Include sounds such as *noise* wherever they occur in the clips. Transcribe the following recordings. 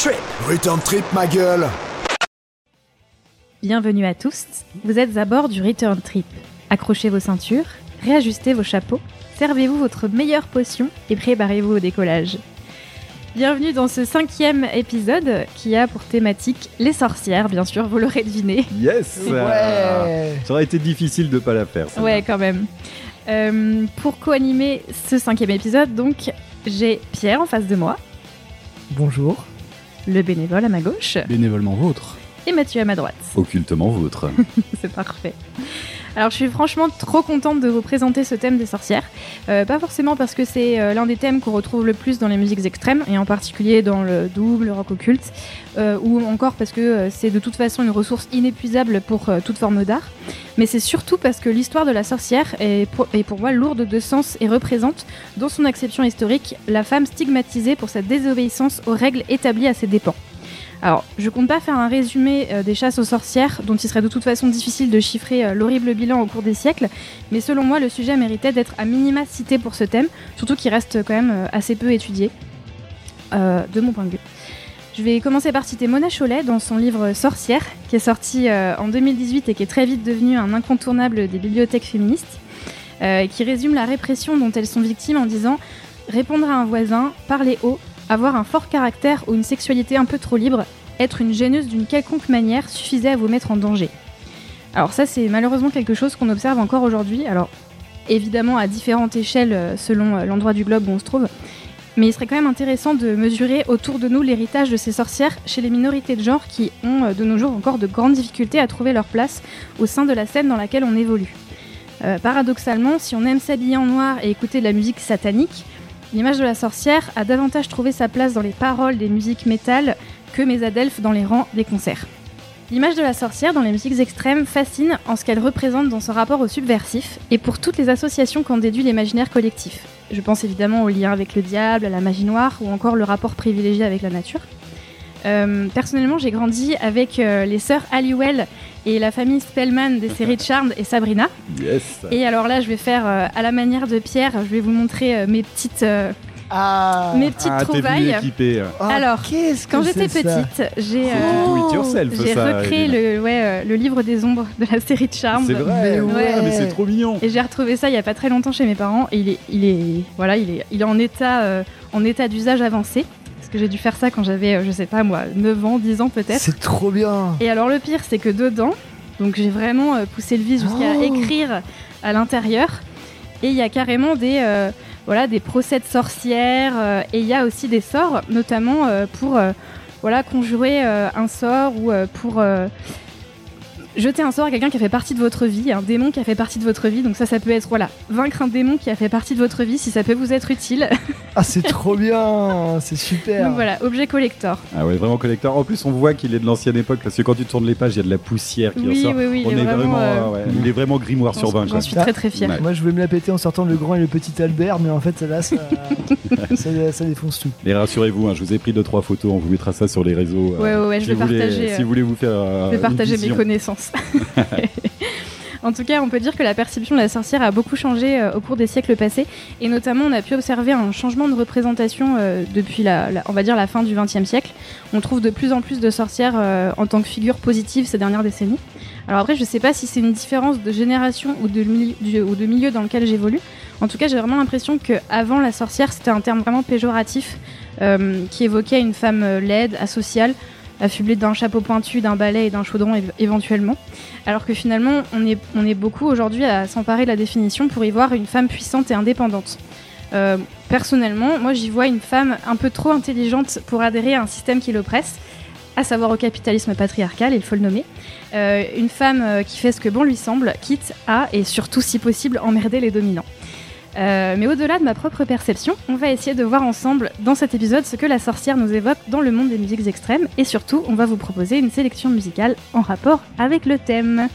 Return Trip. Return Trip, ma gueule Bienvenue à tous, vous êtes à bord du Return Trip. Accrochez vos ceintures, réajustez vos chapeaux, servez-vous votre meilleure potion et préparez-vous au décollage. Bienvenue dans ce cinquième épisode qui a pour thématique les sorcières, bien sûr, vous l'aurez deviné. Yes *laughs* Ouais. Ça aurait été difficile de pas la faire. celle-là. Ouais, quand même. Euh, pour co-animer ce cinquième épisode, donc, j'ai Pierre en face de moi, Bonjour. Le bénévole à ma gauche, Bénévolement vôtre. et Mathieu à ma droite. Occultement vôtre. *laughs* C'est parfait. Alors je suis franchement trop contente de vous présenter ce thème des sorcières. Euh, pas forcément parce que c'est euh, l'un des thèmes qu'on retrouve le plus dans les musiques extrêmes, et en particulier dans le double, le rock occulte, euh, ou encore parce que c'est de toute façon une ressource inépuisable pour toute forme d'art. Mais c'est surtout parce que l'histoire de la sorcière est pour, est pour moi lourde de sens et représente, dans son acception historique, la femme stigmatisée pour sa désobéissance aux règles établies à ses dépens. Alors, je compte pas faire un résumé euh, des chasses aux sorcières, dont il serait de toute façon difficile de chiffrer euh, l'horrible bilan au cours des siècles, mais selon moi, le sujet méritait d'être à minima cité pour ce thème, surtout qu'il reste quand même euh, assez peu étudié, de mon point de vue. Je vais commencer par citer Mona Chollet dans son livre Sorcière, qui est sorti en 2018 et qui est très vite devenu un incontournable des bibliothèques féministes, qui résume la répression dont elles sont victimes en disant répondre à un voisin, parler haut, avoir un fort caractère ou une sexualité un peu trop libre, être une gêneuse d'une quelconque manière suffisait à vous mettre en danger. Alors ça c'est malheureusement quelque chose qu'on observe encore aujourd'hui, alors évidemment à différentes échelles euh, selon euh, l'endroit du globe où on se trouve, mais il serait quand même intéressant de mesurer autour de nous l'héritage de ces sorcières chez les minorités de genre qui ont euh, de nos jours encore de grandes difficultés à trouver leur place au sein de la scène dans laquelle on évolue. Paradoxalement, si on aime s'habiller en noir et écouter de la musique satanique, l'image de la sorcière a davantage trouvé sa place dans les paroles des musiques métal que Mesadelph dans les rangs des concerts. L'image de la sorcière dans les musiques extrêmes fascine en ce qu'elle représente dans son rapport au subversif et pour toutes les associations qu'en déduit l'imaginaire collectif. Je pense évidemment au lien avec le diable, à la magie noire ou encore le rapport privilégié avec la nature. Euh, personnellement, j'ai grandi avec euh, les sœurs Halliwell et la famille Spellman des séries Charmed et Sabrina. Yes Et alors là, je vais faire euh, à la manière de Pierre, je vais vous montrer euh, mes petites, euh, Ah. mes petites Ah, trouvailles. équipé. Ah, alors, qu'est-ce que Quand j'étais petite, j'ai euh, recréé le, ouais, euh, le livre des ombres de la série de Charmed. C'est vrai, Mais ouais, ouais. mais c'est trop mignon. Et j'ai retrouvé ça il y a pas très longtemps chez mes parents et il est, il est, voilà, il est, il est en état, euh, en état d'usage avancé. Que j'ai dû faire ça quand j'avais, euh, je sais pas moi, 9 ans, 10 ans peut-être. C'est trop bien. Et alors le pire, c'est que dedans, donc j'ai vraiment euh, poussé le vis jusqu'à Oh. écrire à l'intérieur. Et il y a carrément des, euh, voilà, des procès de sorcières. euh, et il y a aussi des sorts, notamment euh, pour, voilà, conjurer un sort ou pour jeter un sort à quelqu'un qui a fait partie de votre vie, un démon qui a fait partie de votre vie. Donc ça, ça peut être, voilà, vaincre un démon qui a fait partie de votre vie, si ça peut vous être utile. *laughs* Ah, c'est trop bien. C'est super. Donc voilà, objet collector. Ah ouais, vraiment collector. En plus, on voit qu'il est de l'ancienne époque parce que quand tu tournes les pages, il y a de la poussière qui Oui, ressort. oui, oui, on il est vraiment, euh, ouais, il est vraiment grimoire sur 20. J'en suis très très fière. Ouais. Moi, je voulais me la péter en sortant le grand et le petit Albert, mais en fait, là, ça, *laughs* ça, ça défonce tout. Mais rassurez-vous, hein, je vous ai pris deux trois photos, on vous mettra ça sur les réseaux. Ouais, ouais, ouais, je vais voulez- partager, euh, Si vous voulez vous faire. euh, Je vais une partager mes vision. *laughs* En tout cas, on peut dire que la perception de la sorcière a beaucoup changé euh, au cours des siècles passés, et notamment on a pu observer un changement de représentation euh, depuis la, fin du XXe siècle. On trouve de plus en plus de sorcières euh, en tant que figure positive ces dernières décennies. Alors après, je sais pas si c'est une différence de génération ou de, ou de milieu dans lequel j'évolue. En tout cas, j'ai vraiment l'impression que avant la sorcière, c'était un terme vraiment péjoratif qui évoquait une femme laide, asociale, affublée d'un chapeau pointu, d'un balai et d'un chaudron éve- éventuellement. Alors que finalement, on est, on est beaucoup aujourd'hui à s'emparer de la définition pour y voir une femme puissante et indépendante. Euh, personnellement, moi j'y vois une femme un peu trop intelligente pour adhérer à un système qui l'oppresse, à savoir au capitalisme patriarcal, il faut le nommer. Euh, une femme euh, qui fait ce que bon lui semble, quitte à, et surtout si possible, emmerder les dominants. Euh, mais au-delà de ma propre perception, on va essayer de voir ensemble dans cet épisode ce que la sorcière nous évoque dans le monde des musiques extrêmes et surtout on va vous proposer une sélection musicale en rapport avec le thème.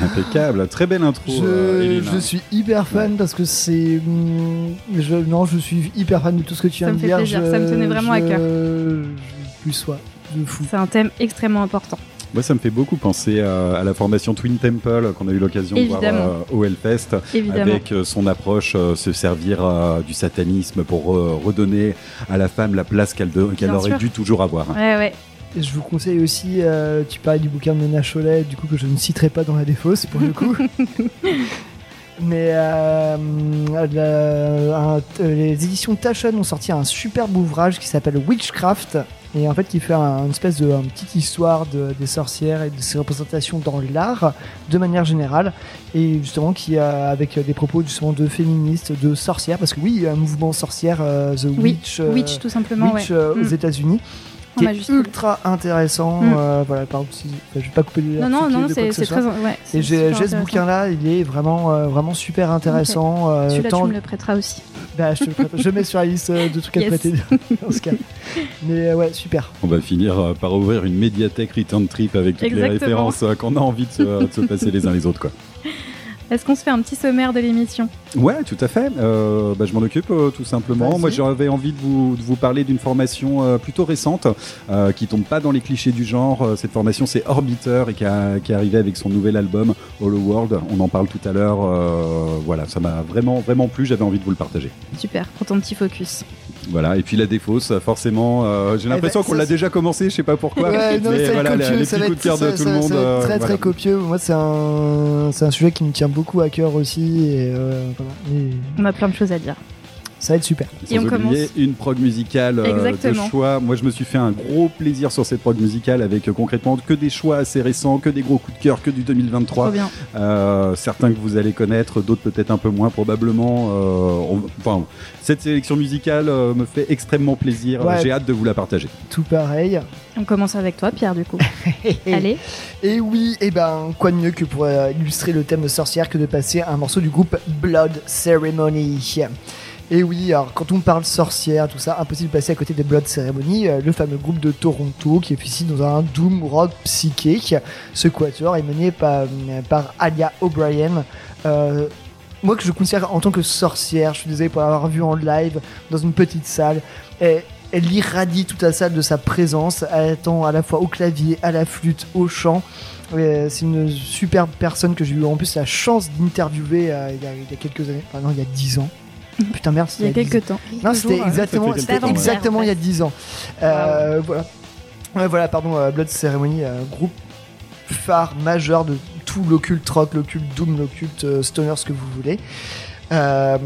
Impeccable, très belle intro. Je, euh, je suis hyper fan parce que c'est. Je, non, je suis hyper fan de tout ce que tu Ça viens me de fait dire. plaisir, je- ça me tenait vraiment à cœur. Je plus sois de fou. C'est un thème extrêmement important. Moi, ça me fait beaucoup penser à, à la formation Twin Temple qu'on a eu l'occasion de voir euh, au Hellfest, Évidemment. avec euh, son approche, euh, se servir euh, du satanisme pour euh, redonner à la femme la place qu'elle aurait sûr. dû toujours avoir. Ouais, ouais. Et je vous conseille aussi, euh, tu parlais du bouquin de Mona Cholet, du coup que je ne citerai pas dans la défausse pour le coup. *laughs* Mais euh, la- un- euh, les éditions Taschen ont sorti un superbe ouvrage qui s'appelle Witchcraft et en fait qui fait un- une espèce de petite histoire de- des sorcières et de ses représentations dans l'art de manière générale et justement qui a avec des propos justement de féministes, de sorcières parce que oui il y a un mouvement sorcière euh, The Witch, euh, Witch, tout simplement. Witch ouais. euh, aux Mm. États-Unis qui est majuscule. ultra intéressant. Mm. euh, voilà, par exemple, si- enfin, je vais pas couper les Non, non, non, c'est très. Ouais, Et j'ai ce bouquin-là, il est vraiment, euh, vraiment super intéressant. euh, Celui-là, tant- tu me le prêteras aussi. Bah, je, te le prête. je mets sur la liste euh, de trucs à Yes. prêter *laughs* dans ce cas. Mais euh, ouais, super. On va finir euh, par ouvrir une médiathèque Return Trip avec toutes les références euh, qu'on a envie de se, de se passer les uns les autres. Quoi. *laughs* Est-ce qu'on se fait un petit sommaire de l'émission Ouais, tout à fait. Euh, bah, je m'en occupe euh, tout simplement. Moi, j'avais envie de vous, de vous parler d'une formation euh, plutôt récente euh, qui tombe pas dans les clichés du genre. Cette formation, c'est Orbiter et qui, a- qui est arrivé avec son nouvel album Hollow World. On en parle tout à l'heure. Euh, voilà, ça m'a vraiment, vraiment plu. J'avais envie de vous le partager. Super, pour ton petit focus. Voilà. Et puis la défausse, forcément, euh, j'ai l'impression bah, qu'on ça, l'a déjà commencé. Je sais pas pourquoi. Ouais, non, mais ça va voilà, être les, copieux, les ça petits coups de cœur de ça- tout le monde. ça va être euh, très voilà. très copieux. Moi, c'est un, c'est un sujet qui me tient beaucoup à cœur aussi. Et, euh. Et On a plein de choses à dire. Ça va être super. Et on Sans oublier commence. une prog musicale euh, de choix. Moi, je me suis fait un gros plaisir sur cette prog musicale avec euh, concrètement que des choix assez récents, que des gros coups de cœur, que du 2023. Trop bien. Euh, certains que vous allez connaître, d'autres peut-être un peu moins probablement. Euh, on- enfin, cette sélection musicale euh, me fait extrêmement plaisir. Ouais. J'ai hâte de vous la partager. Tout pareil. On commence avec toi, Pierre, du coup. *laughs* Allez. Et oui, et ben quoi de mieux que pour illustrer le thème sorcière que de passer un morceau du groupe Blood Ceremony. Et oui, alors quand on parle sorcière, tout ça, impossible de passer à côté des Blood Ceremony, euh, le fameux groupe de Toronto qui officie dans un doom rock psychique. Ce quatuor est mené par, par Alia O'Brien. euh, moi que je considère en tant que sorcière, je suis désolé pour l'avoir vu en live dans une petite salle. Et elle irradie toute la salle de sa présence, elle attend à la fois au clavier, à la flûte, au chant. Euh, c'est une superbe personne que j'ai eu en plus la chance d'interviewer euh, il, y a- il y a quelques années, enfin non, il y a 10 ans. *laughs* Putain, merde, Il y a 10 quelques temps. non, c'était exactement, c'était exactement il y a 10 ans. Euh, Wow. Voilà. Ouais, voilà, pardon, euh, Blood Ceremony, euh, groupe phare majeur de tout l'occulte rock, l'occulte doom, l'occulte euh, stoner, ce que vous voulez. Euh,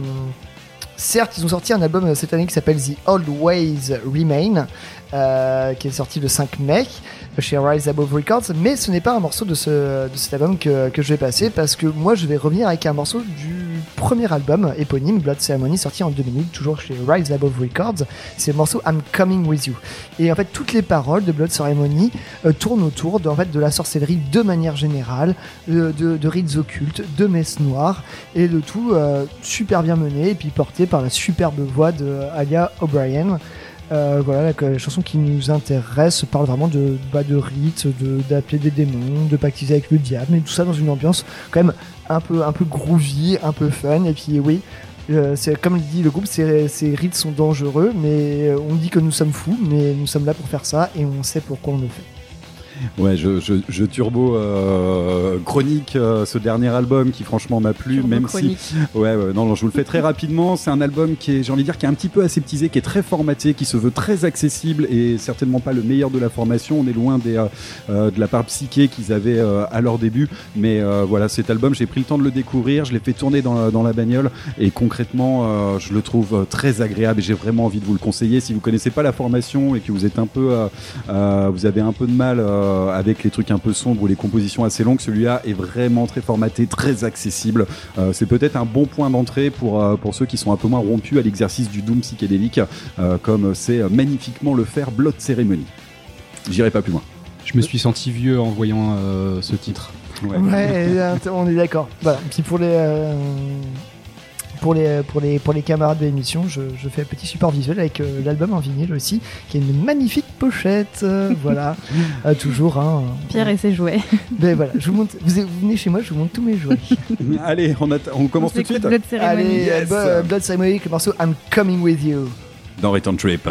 certes, ils ont sorti un album euh, cette année qui s'appelle The Old Ways Remain, euh, qui est sorti le 5 mai chez Rise Above Records, mais ce n'est pas un morceau de, ce, de cet album que, que je vais passer parce que moi je vais revenir avec un morceau du premier album éponyme Blood Ceremony sorti en 2008 toujours chez Rise Above Records. C'est le morceau I'm Coming With You. Et en fait toutes les paroles de Blood Ceremony euh, tournent autour de, en fait, de la sorcellerie de manière générale de, de, rites occultes de messes noires et de tout euh, super bien mené et puis porté par la superbe voix de Alia O'Brien euh, voilà, la, chanson qui nous intéresse parle vraiment de, bah, de rites, de- d'appeler des démons, de pactiser avec le diable, mais tout ça dans une ambiance quand même un peu, un peu groovy, un peu fun. Et puis oui, euh, c'est comme dit le groupe, ces, ces rites sont dangereux, mais on dit que nous sommes fous, mais nous sommes là pour faire ça et on sait pourquoi on le fait. Ouais, je, je, je turbo euh, chronique euh, ce dernier album qui franchement m'a plu, Turbo même chronique. si *laughs* Ouais, ouais, non, non, je vous le fais très rapidement. C'est un album qui est, j'ai envie de dire, qui est un petit peu aseptisé, qui est très formaté, qui se veut très accessible et certainement pas le meilleur de la formation. On est loin des, euh, euh, de la part psyché qu'ils avaient euh, à leur début. Mais euh, voilà, cet album, j'ai pris le temps de le découvrir, je l'ai fait tourner dans, la- dans la bagnole et concrètement, euh, je le trouve très agréable et j'ai vraiment envie de vous le conseiller. Si vous connaissez pas la formation et que vous êtes un peu, vous avez un peu de mal euh, avec les trucs un peu sombres ou les compositions assez longues, celui-là est vraiment très formaté, très accessible. Euh, c'est peut-être un bon point d'entrée pour, euh, pour ceux qui sont un peu moins rompus à l'exercice du doom psychédélique, euh, comme c'est magnifiquement le faire Blood Ceremony. J'irai pas plus loin. Je me suis senti vieux en voyant euh, ce titre. Ouais. Ouais, *laughs* on est d'accord. Voilà. Puis pour les, euh, pour les, pour les, pour les camarades de l'émission, je, je fais un petit support visuel avec euh, l'album en vinyle aussi, qui a une magnifique pochette. euh, *laughs* voilà, Euh, toujours. Hein, Pierre et ses jouets. *laughs* Ben voilà, je vous montre. Vous, vous venez chez moi, je vous montre tous mes jouets. *laughs* Allez, on, on commence tout de suite Blood Ceremony. Allez, Yes. Blood Ceremony, avec le morceau I'm Coming With You. dans Return Trip.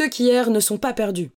Ceux qui errent ne sont pas perdus.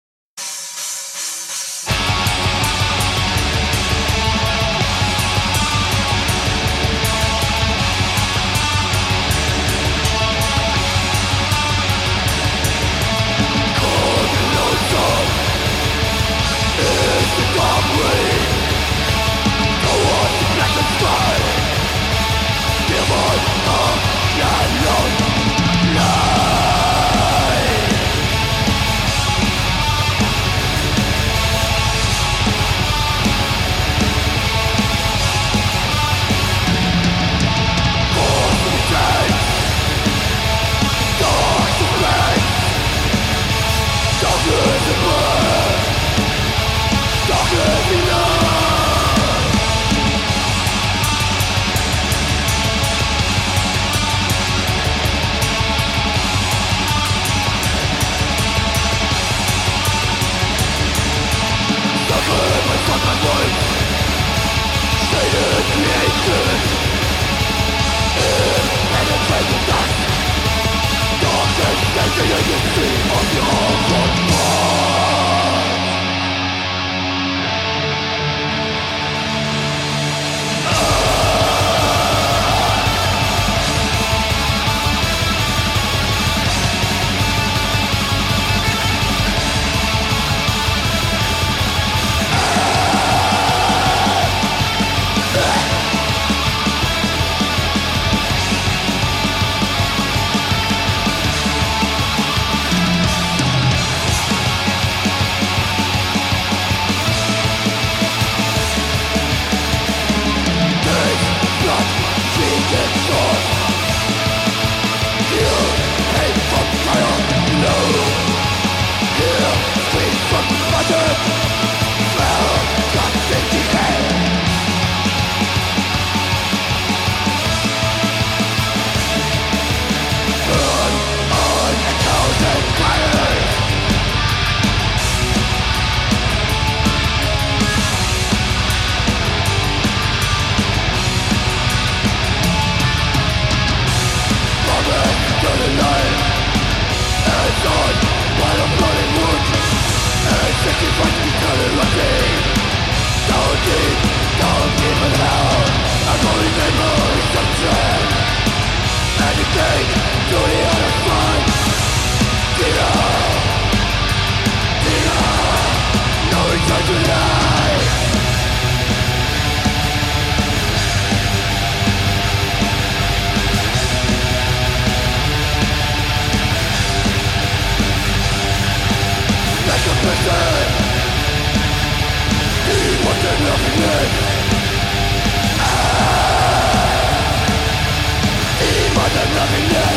nothing yet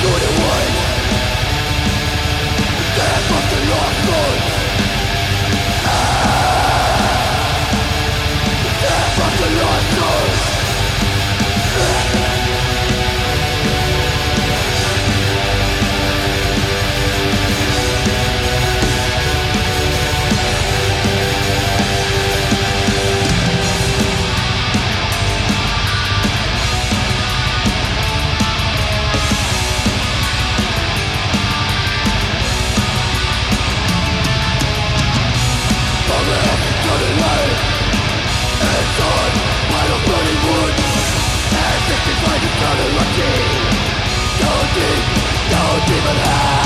Good away unlucky Go deep, go deep and high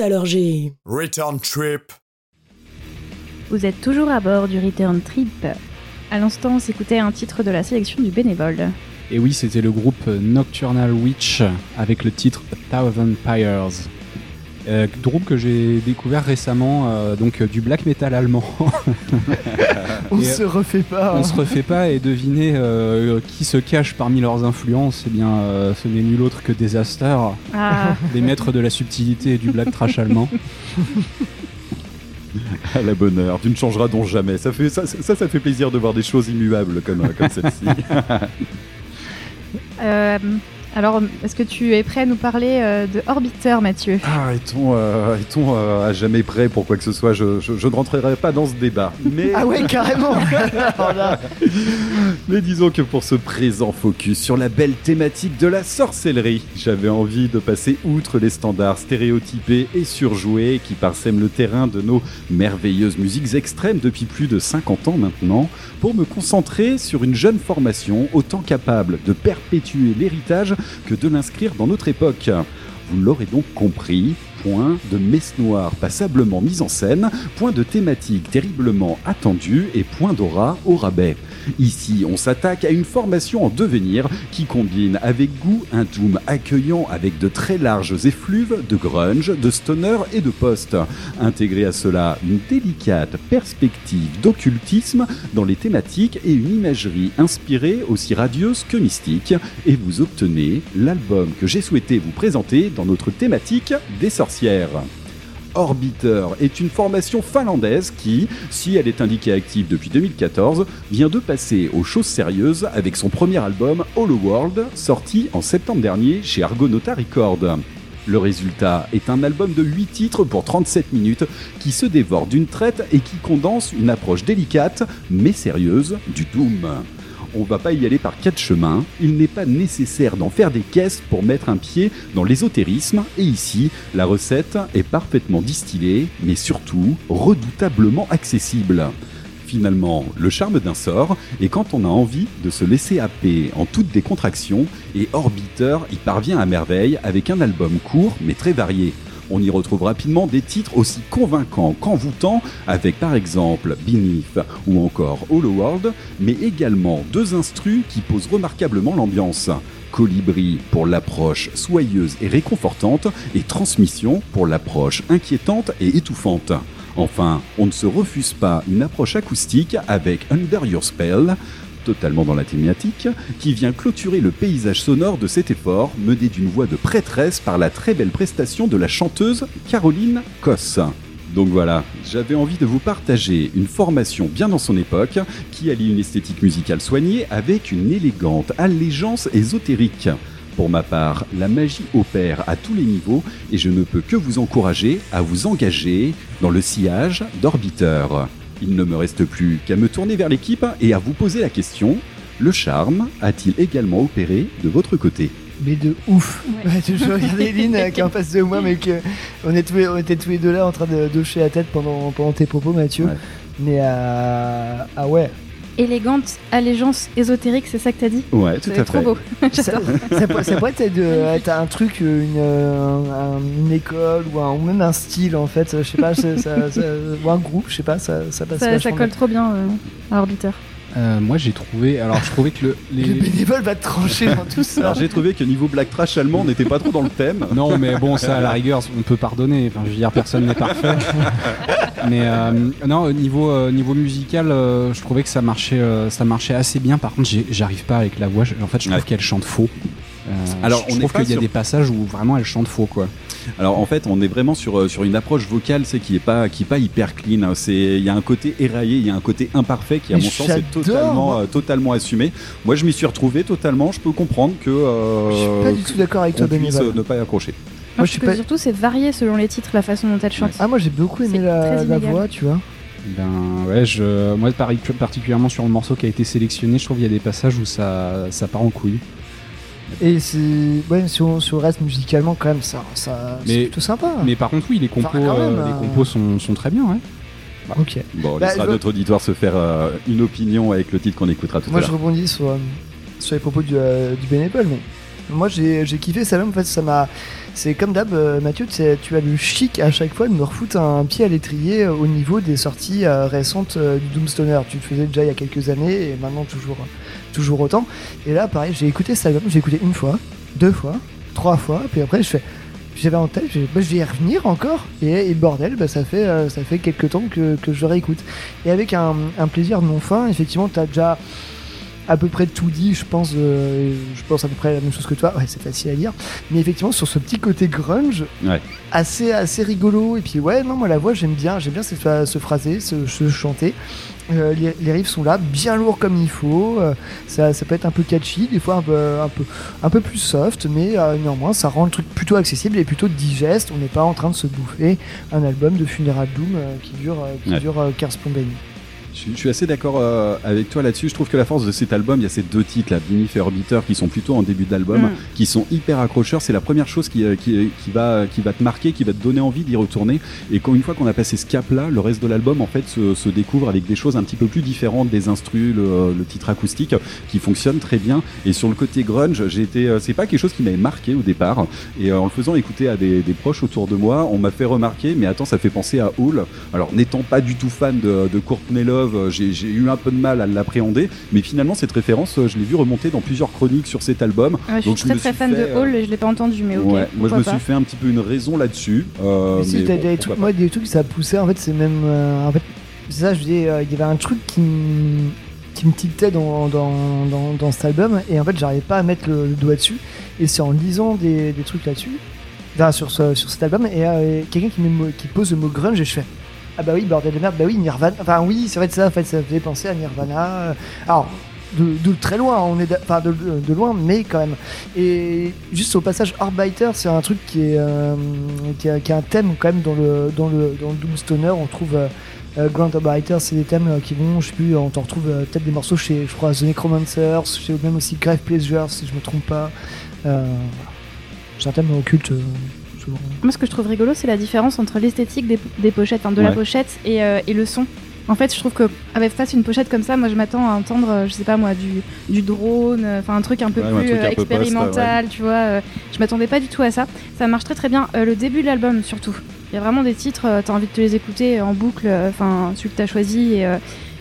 alors j'ai... Return Trip. Vous êtes toujours à bord du Return Trip. À l'instant, on s'écoutait un titre de la sélection du bénévole. Et oui, c'était le groupe Nocturnal Witch avec le titre A Thousand Pyres. Euh, groupe que j'ai découvert récemment, euh, donc euh, du black metal allemand. *laughs* On Et, se refait pas. On hein. se refait pas et devinez euh, qui se cache parmi leurs influences. Eh bien, euh, ce n'est nul autre que Disaster, Ah, des maîtres de la subtilité et du black trash allemand. *laughs* À la bonne heure, tu ne changeras donc jamais. Ça, fait, ça, ça, ça fait plaisir de voir des choses immuables comme, comme celle-ci. *laughs* euh, alors, est-ce que tu es prêt à nous parler euh, de Orbiter, Mathieu? Ah, est-on euh, est-on, euh, à jamais prêt pour quoi que ce soit? Je, je- je ne rentrerai pas dans ce débat. Mais, Ah ouais, carrément. *laughs* Mais disons que pour ce présent focus sur la belle thématique de la sorcellerie, j'avais envie de passer outre les standards stéréotypés et surjoués qui parsèment le terrain de nos merveilleuses musiques extrêmes depuis plus de 50 ans maintenant, pour me concentrer sur une jeune formation autant capable de perpétuer l'héritage que de l'inscrire dans notre époque. Vous l'aurez donc compris, point de messe noire passablement mise en scène, point de thématique terriblement attendue et point d'aura au rabais. Ici, on s'attaque à une formation en devenir qui combine avec goût un doom accueillant avec de très larges effluves de grunge, de stoner et de post. Intégré à cela une délicate perspective d'occultisme dans les thématiques et une imagerie inspirée aussi radieuse que mystique, et vous obtenez l'album que j'ai souhaité vous présenter dans notre thématique des Orbiter est une formation finlandaise qui, si elle est indiquée active depuis 2014, vient de passer aux choses sérieuses avec son premier album Hollow World, sorti en septembre dernier chez Argonauta Records. Le résultat est un album de 8 titres pour 37 minutes qui se dévore d'une traite et qui condense une approche délicate mais sérieuse du Doom. On va pas y aller par quatre chemins, il n'est pas nécessaire d'en faire des caisses pour mettre un pied dans l'ésotérisme, et ici, la recette est parfaitement distillée, mais surtout redoutablement accessible. Finalement, le charme d'un sort est quand on a envie de se laisser happer en toute décontraction, et Orbiter y parvient à merveille avec un album court mais très varié. On y retrouve rapidement des titres aussi convaincants qu'envoûtants, avec par exemple Beneath ou encore Hollow World, mais également deux instrus qui posent remarquablement l'ambiance. Colibri pour l'approche soyeuse et réconfortante, et Transmission pour l'approche inquiétante et étouffante. Enfin, on ne se refuse pas une approche acoustique avec Under Your Spell, totalement dans la thématique, qui vient clôturer le paysage sonore de cet effort, mené d'une voix de prêtresse par la très belle prestation de la chanteuse Caroline Koss. Donc voilà, j'avais envie de vous partager une formation bien dans son époque, qui allie une esthétique musicale soignée avec une élégante allégeance ésotérique. Pour ma part, la magie opère à tous les niveaux et je ne peux que vous encourager à vous engager dans le sillage d'Orbiter. Il ne me reste plus qu'à me tourner vers l'équipe et à vous poser la question, le charme a-t-il également opéré de votre côté? Mais de ouf. Ouais. Ouais, je regardais Lynn euh, qui est en face de moi, mais que on, est tous les- on était tous les deux là en train de docher la tête pendant, pendant tes propos, Mathieu. Ouais. Mais euh, ah ouais, Élégante allégeance ésotérique, c'est ça que t'as dit Ouais, tout C'est à trop fait. beau. *laughs* ça, ça, pourrait- ça pourrait être, de- être un truc, une, euh, un- une école ou, un- ou même un style en fait. Je sais pas, ça- ça- ça- ou un groupe, je sais pas, ça, ça passe. Ça, ça colle trop bien euh, à Orbiter. Euh, moi, j'ai trouvé. Alors, je trouvais que le, les. Le bénévole va te trancher dans tout ça. Alors j'ai trouvé que niveau black trash allemand, on n'était pas trop dans le thème. Non, mais bon, ça, à la rigueur, on peut pardonner. Enfin, je veux dire, personne n'est parfait. *laughs* mais euh, non, au niveau, euh, niveau musical, euh, je trouvais que ça marchait, euh, ça marchait assez bien. Par contre, j'arrive pas avec la voix. En fait, je trouve Ouais. qu'elle chante faux. Euh, Alors, je, on je trouve qu'il y a sur- des passages où vraiment elle chante faux, quoi. Alors en fait, on est vraiment sur, euh, sur une approche vocale, c'est qui est pas qui est pas hyper clean. hein. C'est il y a un côté éraillé, il y a un côté imparfait qui à Mais mon sens est totalement euh, totalement assumé. Moi, je m'y suis retrouvé totalement. Je peux comprendre que euh, Je suis pas du tout d'accord avec toi, puisse euh, ne pas y accrocher. Moi, Moi, je je suis pas- surtout c'est varié selon les titres, la façon dont elle chante. Ah, moi j'ai beaucoup aimé la, la voix, tu vois. Ben ouais, je, moi particulièrement sur le morceau qui a été sélectionné, je trouve qu'il y a des passages où ça, ça part en couille. Et c'est. Ouais, sur le reste musicalement, quand même, ça, ça c'est plutôt sympa. Mais par contre, oui, les compos, Enfin, quand même, euh, les euh, compos sont, sont très bien, ouais. Ok. Bon, on Bah, laissera je- notre auditoire se faire euh, une opinion avec le titre qu'on écoutra tout Moi à je l'heure. rebondis sur, euh, sur les propos du, euh, du mais Moi j'ai j'ai kiffé ça même, en fait ça m'a... C'est comme d'hab Mathieu, tu as le chic à chaque fois de me refoutre un pied à l'étrier au niveau des sorties récentes du Doomstoner. Tu le faisais déjà il y a quelques années et maintenant toujours, toujours autant. Et là pareil, j'ai écouté cet album, j'ai écouté une fois, deux fois, trois fois, puis après je fais... J'avais en tête, je, bah, vais y revenir encore, et, bordel, bah, ça fait euh, ça fait quelques temps que, je réécoute. Et avec un, un plaisir non fin, effectivement, t'as déjà à peu près tout dit, je pense, euh, je pense à peu près la même chose que toi. Ouais, c'est facile à dire. Mais effectivement, sur ce petit côté grunge, Ouais. Assez, assez rigolo. Et puis, ouais, non, moi, la voix, j'aime bien. J'aime bien ce, ce phrasé, ce, ce chanter. Euh, les, les riffs sont là, bien lourds comme il faut. Euh, ça, ça peut être un peu catchy, des fois un peu, un peu, un peu plus soft, mais euh, néanmoins, ça rend le truc plutôt accessible et plutôt digeste. On n'est pas en train de se bouffer un album de Funeral Doom euh, qui dure, euh, qui Ouais. dure euh, 15 plombes et demie. Je, suis- je suis assez d'accord euh, avec toi là-dessus. Je trouve que la force de cet album, il y a ces deux titres, là, Beneath et Orbiter, qui sont plutôt en début d'album, Mm. qui sont hyper accrocheurs. C'est la première chose qui, euh, qui, qui va, qui va te marquer, qui va te donner envie d'y retourner. Et quand une fois qu'on a passé ce cap-là, le reste de l'album, en fait, se, se découvre avec des choses un petit peu plus différentes, des instrus, le, le titre acoustique, qui fonctionne très bien. Et sur le côté grunge, j'ai été, euh, c'est pas quelque chose qui m'avait marqué au départ. Et euh, en le faisant écouter à des, des proches autour de moi, on m'a fait remarquer, mais attends, ça fait penser à Hall. Alors, n'étant pas du tout fan de, de Courtney Love, euh, j'ai eu un peu de mal à l'appréhender, mais finalement, cette référence, euh, je l'ai vu remonter dans plusieurs chroniques sur cet album. Ouais, je suis Donc, je très suis fan fait, de Hall et je l'ai pas entendu, mais ok. ouais, moi, je me pas. suis fait un petit peu une raison là-dessus. euh, Mais mais bon, des trucs, moi, des trucs ça poussait, en fait, c'est même. euh, en fait, c'est ça, je dis, euh, il y avait un truc qui me, qui me tiltait dans, dans, dans, dans cet album, et en fait, j'arrivais pas à mettre le, le doigt dessus, et c'est en lisant des, des trucs là-dessus, enfin, sur, ce, sur cet album, et euh, quelqu'un qui, qui pose le mot grunge, et je fais. Ah bah oui, bordel de merde, bah oui, Nirvana. Enfin oui, c'est vrai de ça, en fait, ça faisait penser à Nirvana. euh, Alors, de, de très loin, on est d'a- enfin de, de- de loin, mais quand même. Et juste au passage, Orbiter, c'est un truc qui est euh, qui, a, qui un thème quand même dans le dans le dans le Doomstoner. On trouve euh, Grand Orbiter, c'est des thèmes qui vont, je sais plus, on t'en retrouve peut-être des morceaux chez, je crois, The Necromancers, chez même aussi Grave Pleasure, si je me trompe pas. C'est un thème occulte. Souvent. Moi, ce que je trouve rigolo, c'est la différence entre l'esthétique des, des pochettes, de la pochette et, euh, et le son. En fait, je trouve que avec face une pochette comme ça, moi, je m'attends à entendre, euh, je sais pas moi, du, du drone, euh, enfin un truc un peu Ouais, plus un peu expérimental, tu vois. je m'attendais pas du tout à ça. Ça marche très très bien. Le début de l'album, surtout. Il y a vraiment des titres, t'as envie de te les écouter en boucle. Enfin, celui que t'as choisi et.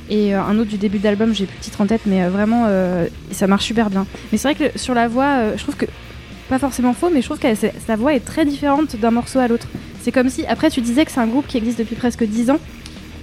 et euh, un autre du début de l'album, j'ai plus le titre en tête, mais euh, vraiment, euh, ça marche super bien. Mais c'est vrai que sur la voix, je trouve que pas forcément faux, mais je trouve que sa voix est très différente d'un morceau à l'autre. C'est comme si, après, tu disais que c'est un groupe qui existe depuis presque 10 ans.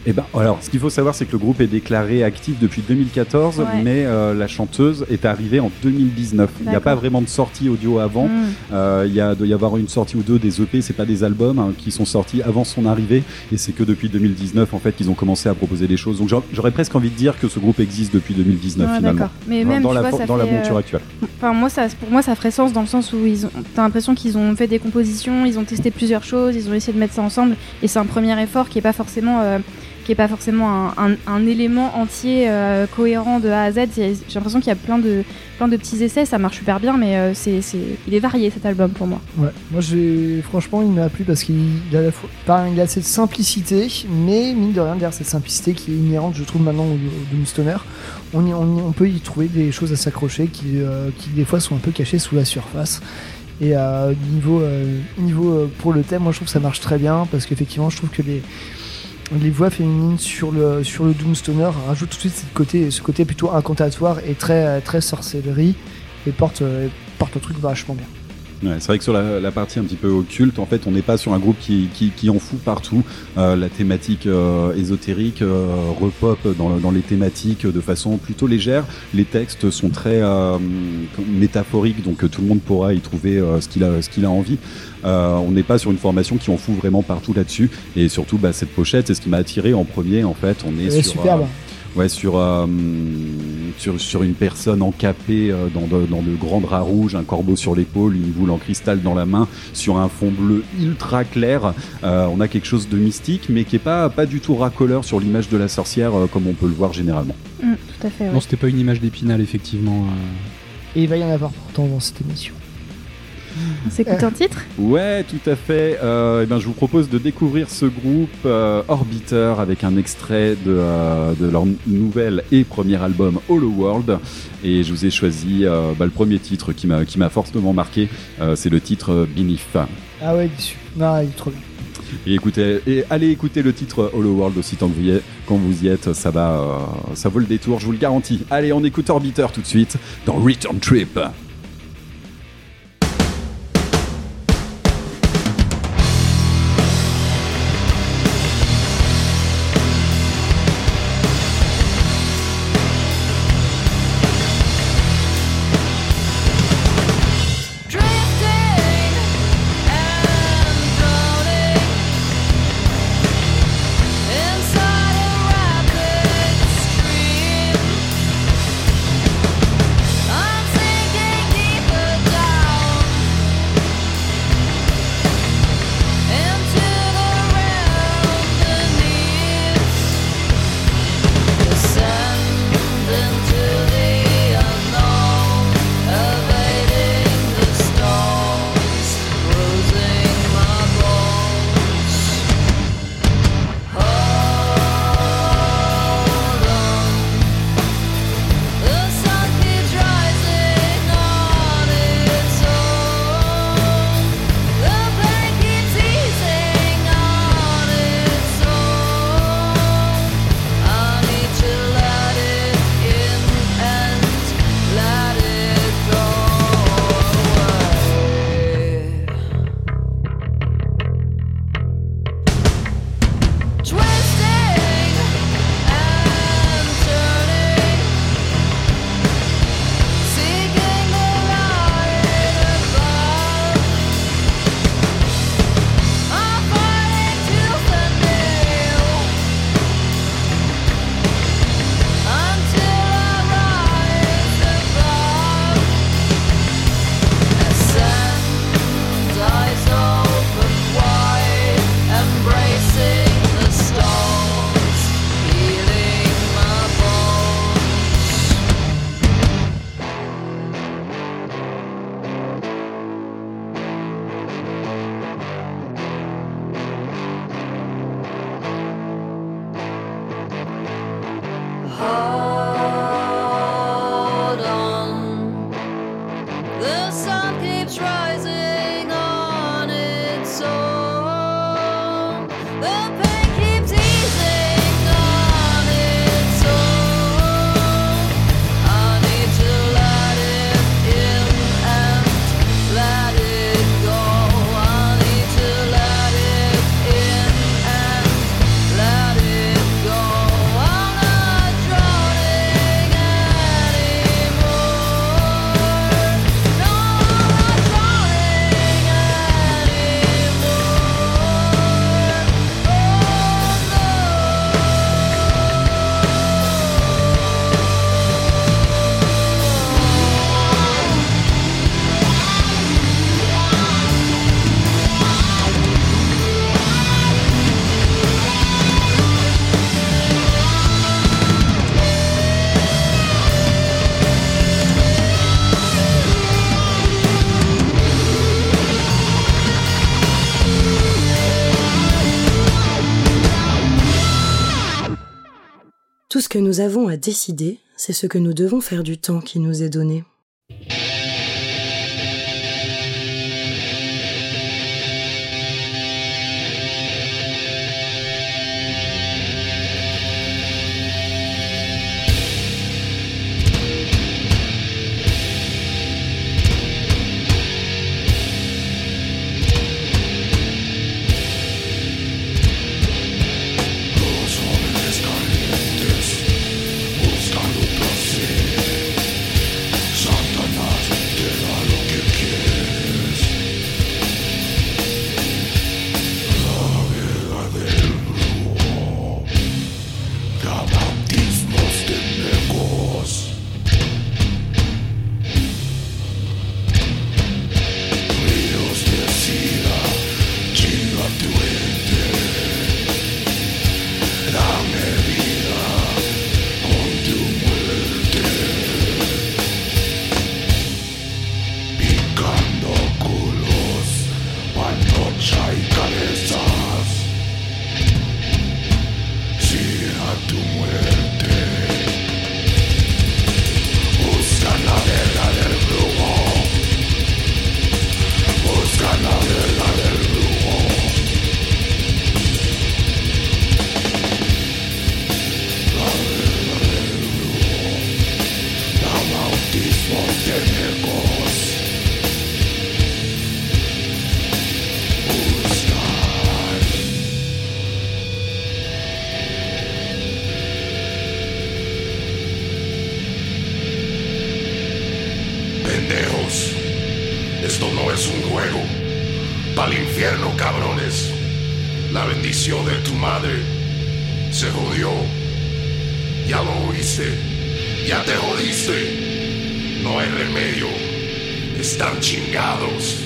Eh ben, alors, ce qu'il faut savoir, c'est que le groupe est déclaré actif depuis 2014, Ouais. mais euh, la chanteuse est arrivée en 2019. Il n'y a pas vraiment de sortie audio avant. Mm. Euh, Il y a doit y avoir une sortie ou deux des EP, c'est pas des albums hein, qui sont sortis avant son arrivée, et c'est que depuis 2019 en fait qu'ils ont commencé à proposer des choses. Donc j'aurais- presque envie de dire que ce groupe existe depuis 2019 Ouais, finalement. Mais Dans- même, dans la, vois, dans la fait, monture euh, actuelle. Enfin, moi, ça, pour moi, ça ferait sens dans le sens où ils ont, t'as l'impression qu'ils ont fait des compositions, ils ont testé plusieurs choses, ils ont essayé de mettre ça ensemble, et c'est un premier effort qui est pas forcément, euh, qui est pas forcément un, élément entier euh, cohérent de A à Z. J'ai l'impression qu'il y a plein de, petits essais, ça marche super bien, mais euh, il est varié cet album pour moi. Moi franchement il m'a plu parce qu'il a, la fois- cette simplicité, mais mine de rien derrière cette simplicité qui est inhérente je trouve maintenant au, au Doomstoner, on, on, peut y trouver des choses à s'accrocher qui, euh, qui des fois sont un peu cachées sous la surface. Et niveau, niveau pour le thème, moi je trouve que ça marche très bien parce qu'effectivement je trouve que les, les voix féminines sur le, sur le Doomstoner rajoutent tout de suite ce côté, ce côté plutôt incantatoire et très, très sorcellerie et portent, euh, portent le truc vachement bien. Ouais, c'est vrai que sur la, la partie un petit peu occulte, en fait, on n'est pas sur un groupe qui, qui, qui en fout partout. Euh, la thématique euh, ésotérique euh, repop dans, dans les thématiques de façon plutôt légère. Les textes sont très euh, métaphoriques, donc tout le monde pourra y trouver euh, ce qu'il a, ce qu'il a envie. Euh, on n'est pas sur une formation qui en fout vraiment partout là-dessus. Et surtout, bah, cette pochette, c'est ce qui m'a attiré en premier. En fait, on est Elle est sur superbe. Ouais, sur, euh, sur, sur une personne encapée euh, dans, de, dans de grands draps rouges, un corbeau sur l'épaule, une boule en cristal dans la main, sur un fond bleu ultra clair. Euh, on a quelque chose de mystique, mais qui est pas, pas du tout racoleur sur l'image de la sorcière euh, comme on peut le voir généralement. Mm, tout à fait. ouais. Non, c'était pas une image d'épinal, effectivement. euh. Et il va y en avoir pourtant dans cette émission. On s'écoute un titre Ouais, tout à fait. Euh, eh ben, je vous propose de découvrir ce groupe euh, Orbiter avec un extrait de, euh, de leur nouvel et premier album Hollow World. Et je vous ai choisi euh, bah, le premier titre qui m'a qui m'a fortement marqué. Euh, c'est le titre Beneath. Ah ouais, il est su- Non, il est trop bien. Et écoutez, et allez écouter le titre Hollow World aussi tant que vous y êtes. Quand vous y êtes, ça va, euh, ça vaut le détour, je vous le garantis. Allez, on écoute Orbiter tout de suite dans Return Trip. The que nous avons à décider, c'est ce que nous devons faire du temps qui nous est donné. Se jodió. Ya lo oíste. Ya te jodiste. No hay remedio. Están chingados.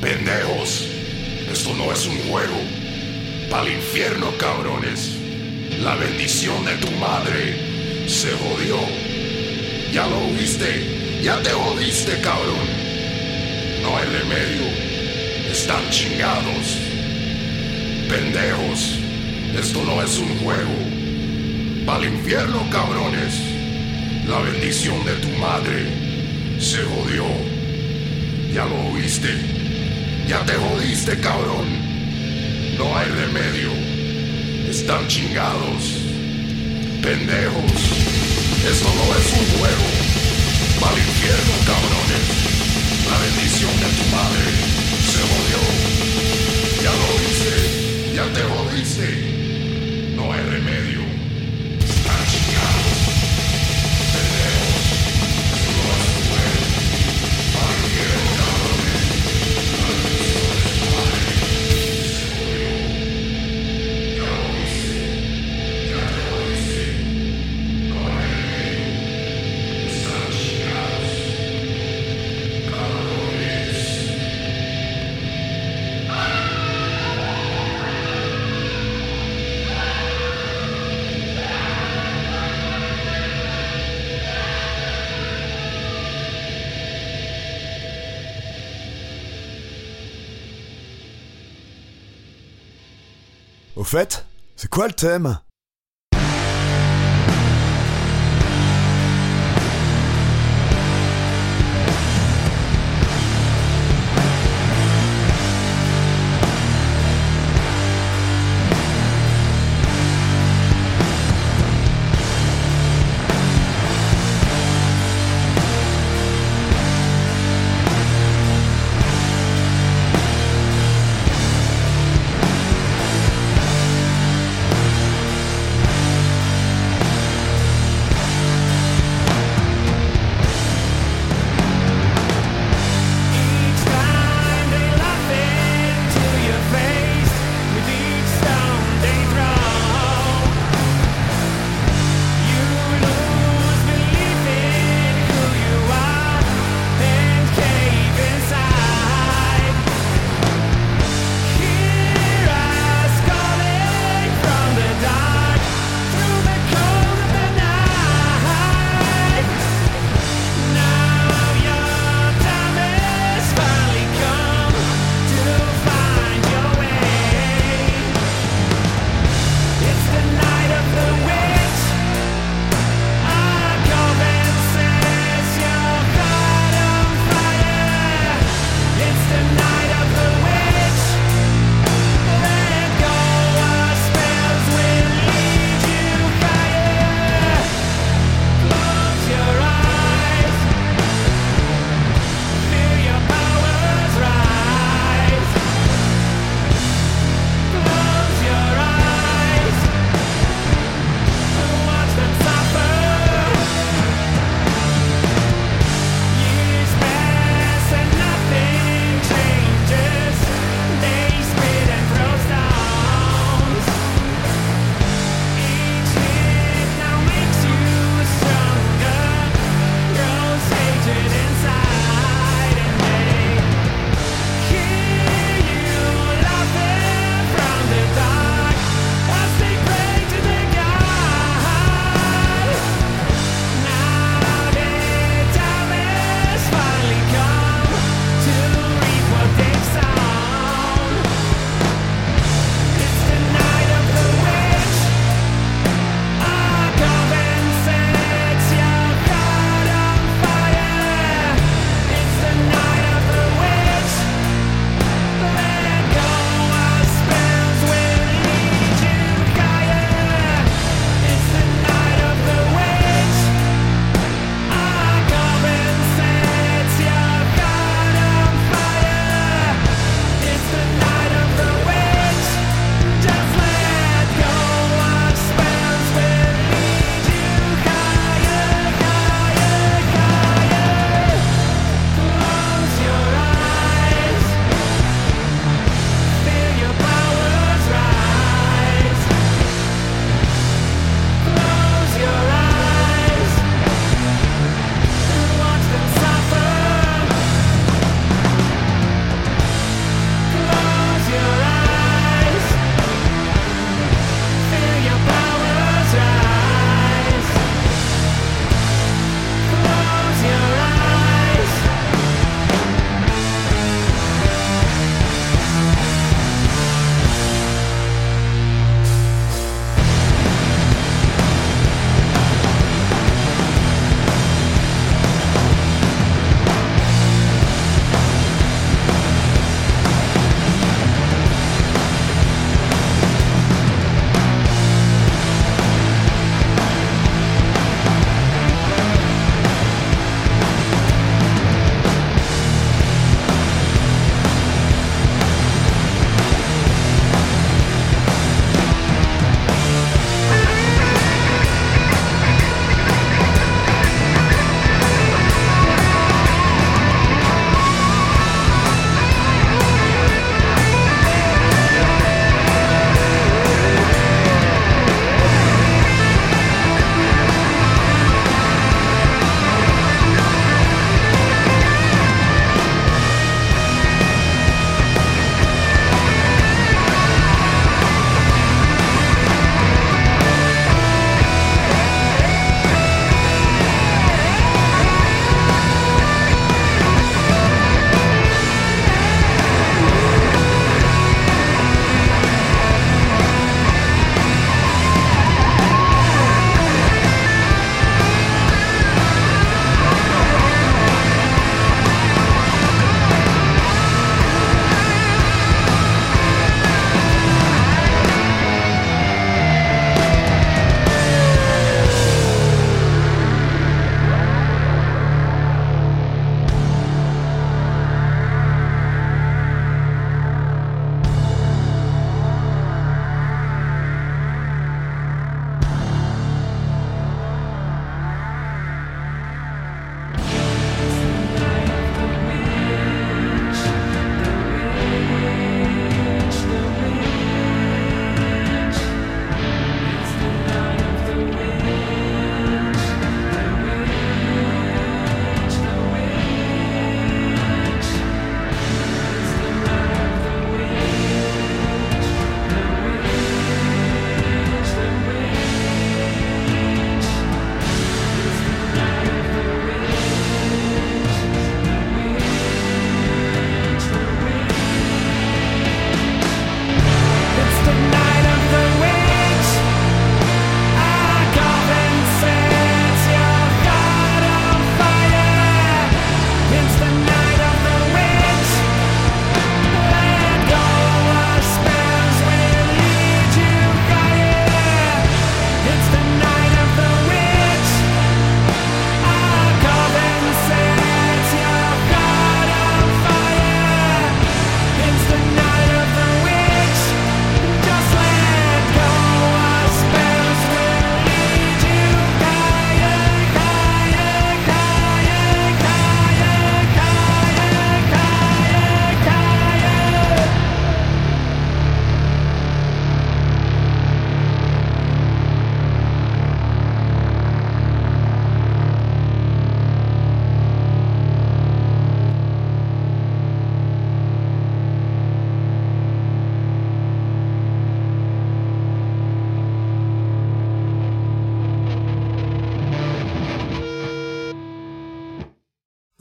Pendejos. Esto no es un juego. Pa'l infierno, cabrones. La bendición de tu madre se jodió. Ya lo oíste. Ya te jodiste, cabrón. No hay remedio. Están chingados. Pendejos. Esto no es un juego. Pa'l infierno, cabrones. La bendición de tu madre se jodió. Ya lo oíste. Ya te jodiste, cabrón. No hay remedio. Están chingados. Pendejos. Esto no es un juego. Pa'l infierno, cabrones. La bendición de tu madre se jodió. Ya lo oíste. Ya te jodiste. No hay remedio. Au fait, c'est quoi le thème?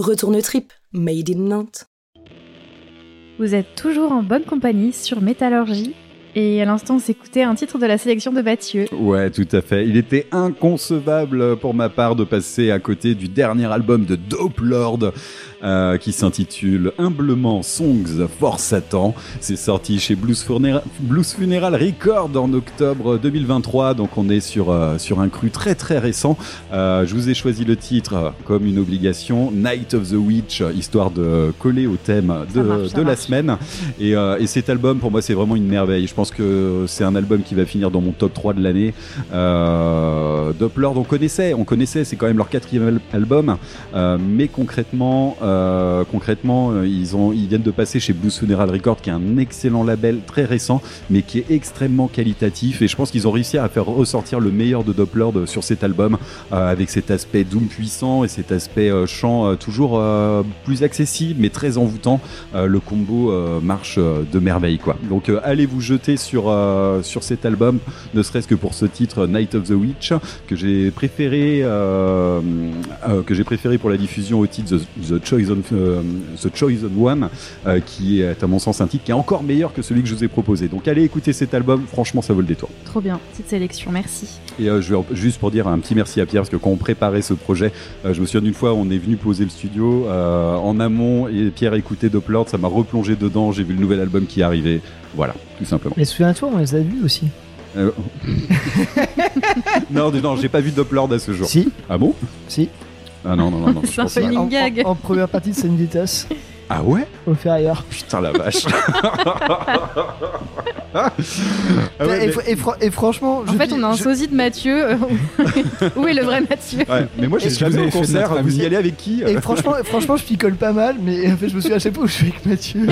Retourne trip, made in Nantes. Vous êtes toujours en bonne compagnie sur Métallurgie. Et à l'instant, on s'écoutait un titre de la sélection de Mathieu. Ouais, tout à fait. Il était inconcevable pour ma part de passer à côté du dernier album de Dope Lord euh, qui s'intitule humblement Songs for Satan. C'est sorti chez Blues, Funeral, Blues Funeral Record en octobre 2023, donc on est sur, euh, sur un cru très très récent. Euh, je vous ai choisi le titre comme une obligation, Night of the Witch, histoire de coller au thème de, marche, de la marche. semaine. Et, et cet album, pour moi, c'est vraiment une merveille. Je pense que c'est un album qui va finir dans mon top 3 de l'année. Doppler, on connaissait, on connaissait, c'est quand même leur quatrième al- album. Mais concrètement, euh, concrètement, euh, ils ont, ils viennent de passer chez Blues Funeral Record, qui est un excellent label très récent, mais qui est extrêmement qualitatif. Et je pense qu'ils ont réussi à faire ressortir le meilleur de Doppler sur cet album, euh, avec cet aspect doom puissant et cet aspect chant toujours plus accessible, mais très envoûtant. Le combo marche de merveille, quoi. Donc allez vous jeter sur cet album, ne serait-ce que pour ce titre Night of the Witch que j'ai préféré que j'ai préféré pour la diffusion au titre The, The Chosen euh, The Chosen One, euh, qui est à mon sens un titre qui est encore meilleur que celui que je vous ai proposé. Donc allez écouter cet album, franchement ça vaut le détour. Trop bien, petite sélection, merci. Et euh, je vais en- juste pour dire un petit merci à Pierre parce que quand on préparait ce projet, euh, je me souviens d'une fois on est venu poser le studio euh, en amont et Pierre écoutait Doppler, ça m'a replongé dedans, j'ai vu le nouvel album qui arrivait. Voilà, tout simplement. Mais souviens-toi, on les a vus aussi. Euh, *laughs* non, non, j'ai pas vu Doppler à ce jour. Si, Ah bon? Si. Ah non, non, non, non. *laughs* C'est un running En, gag. en- en première partie de Sanitas, *laughs* Ah ouais au Ferrière. Putain la vache. *laughs* Ah ouais, et, mais- fr- et fr- et franchement, En je fait, dis- on a un je- sosie de Mathieu. euh, Où *laughs* est le vrai Mathieu? Ouais, mais moi j'ai jamais au concert, vous y allez avec qui? Et franchement, franchement, je picole pas mal, mais en fait, je me suis à chaque fois où je suis avec Mathieu.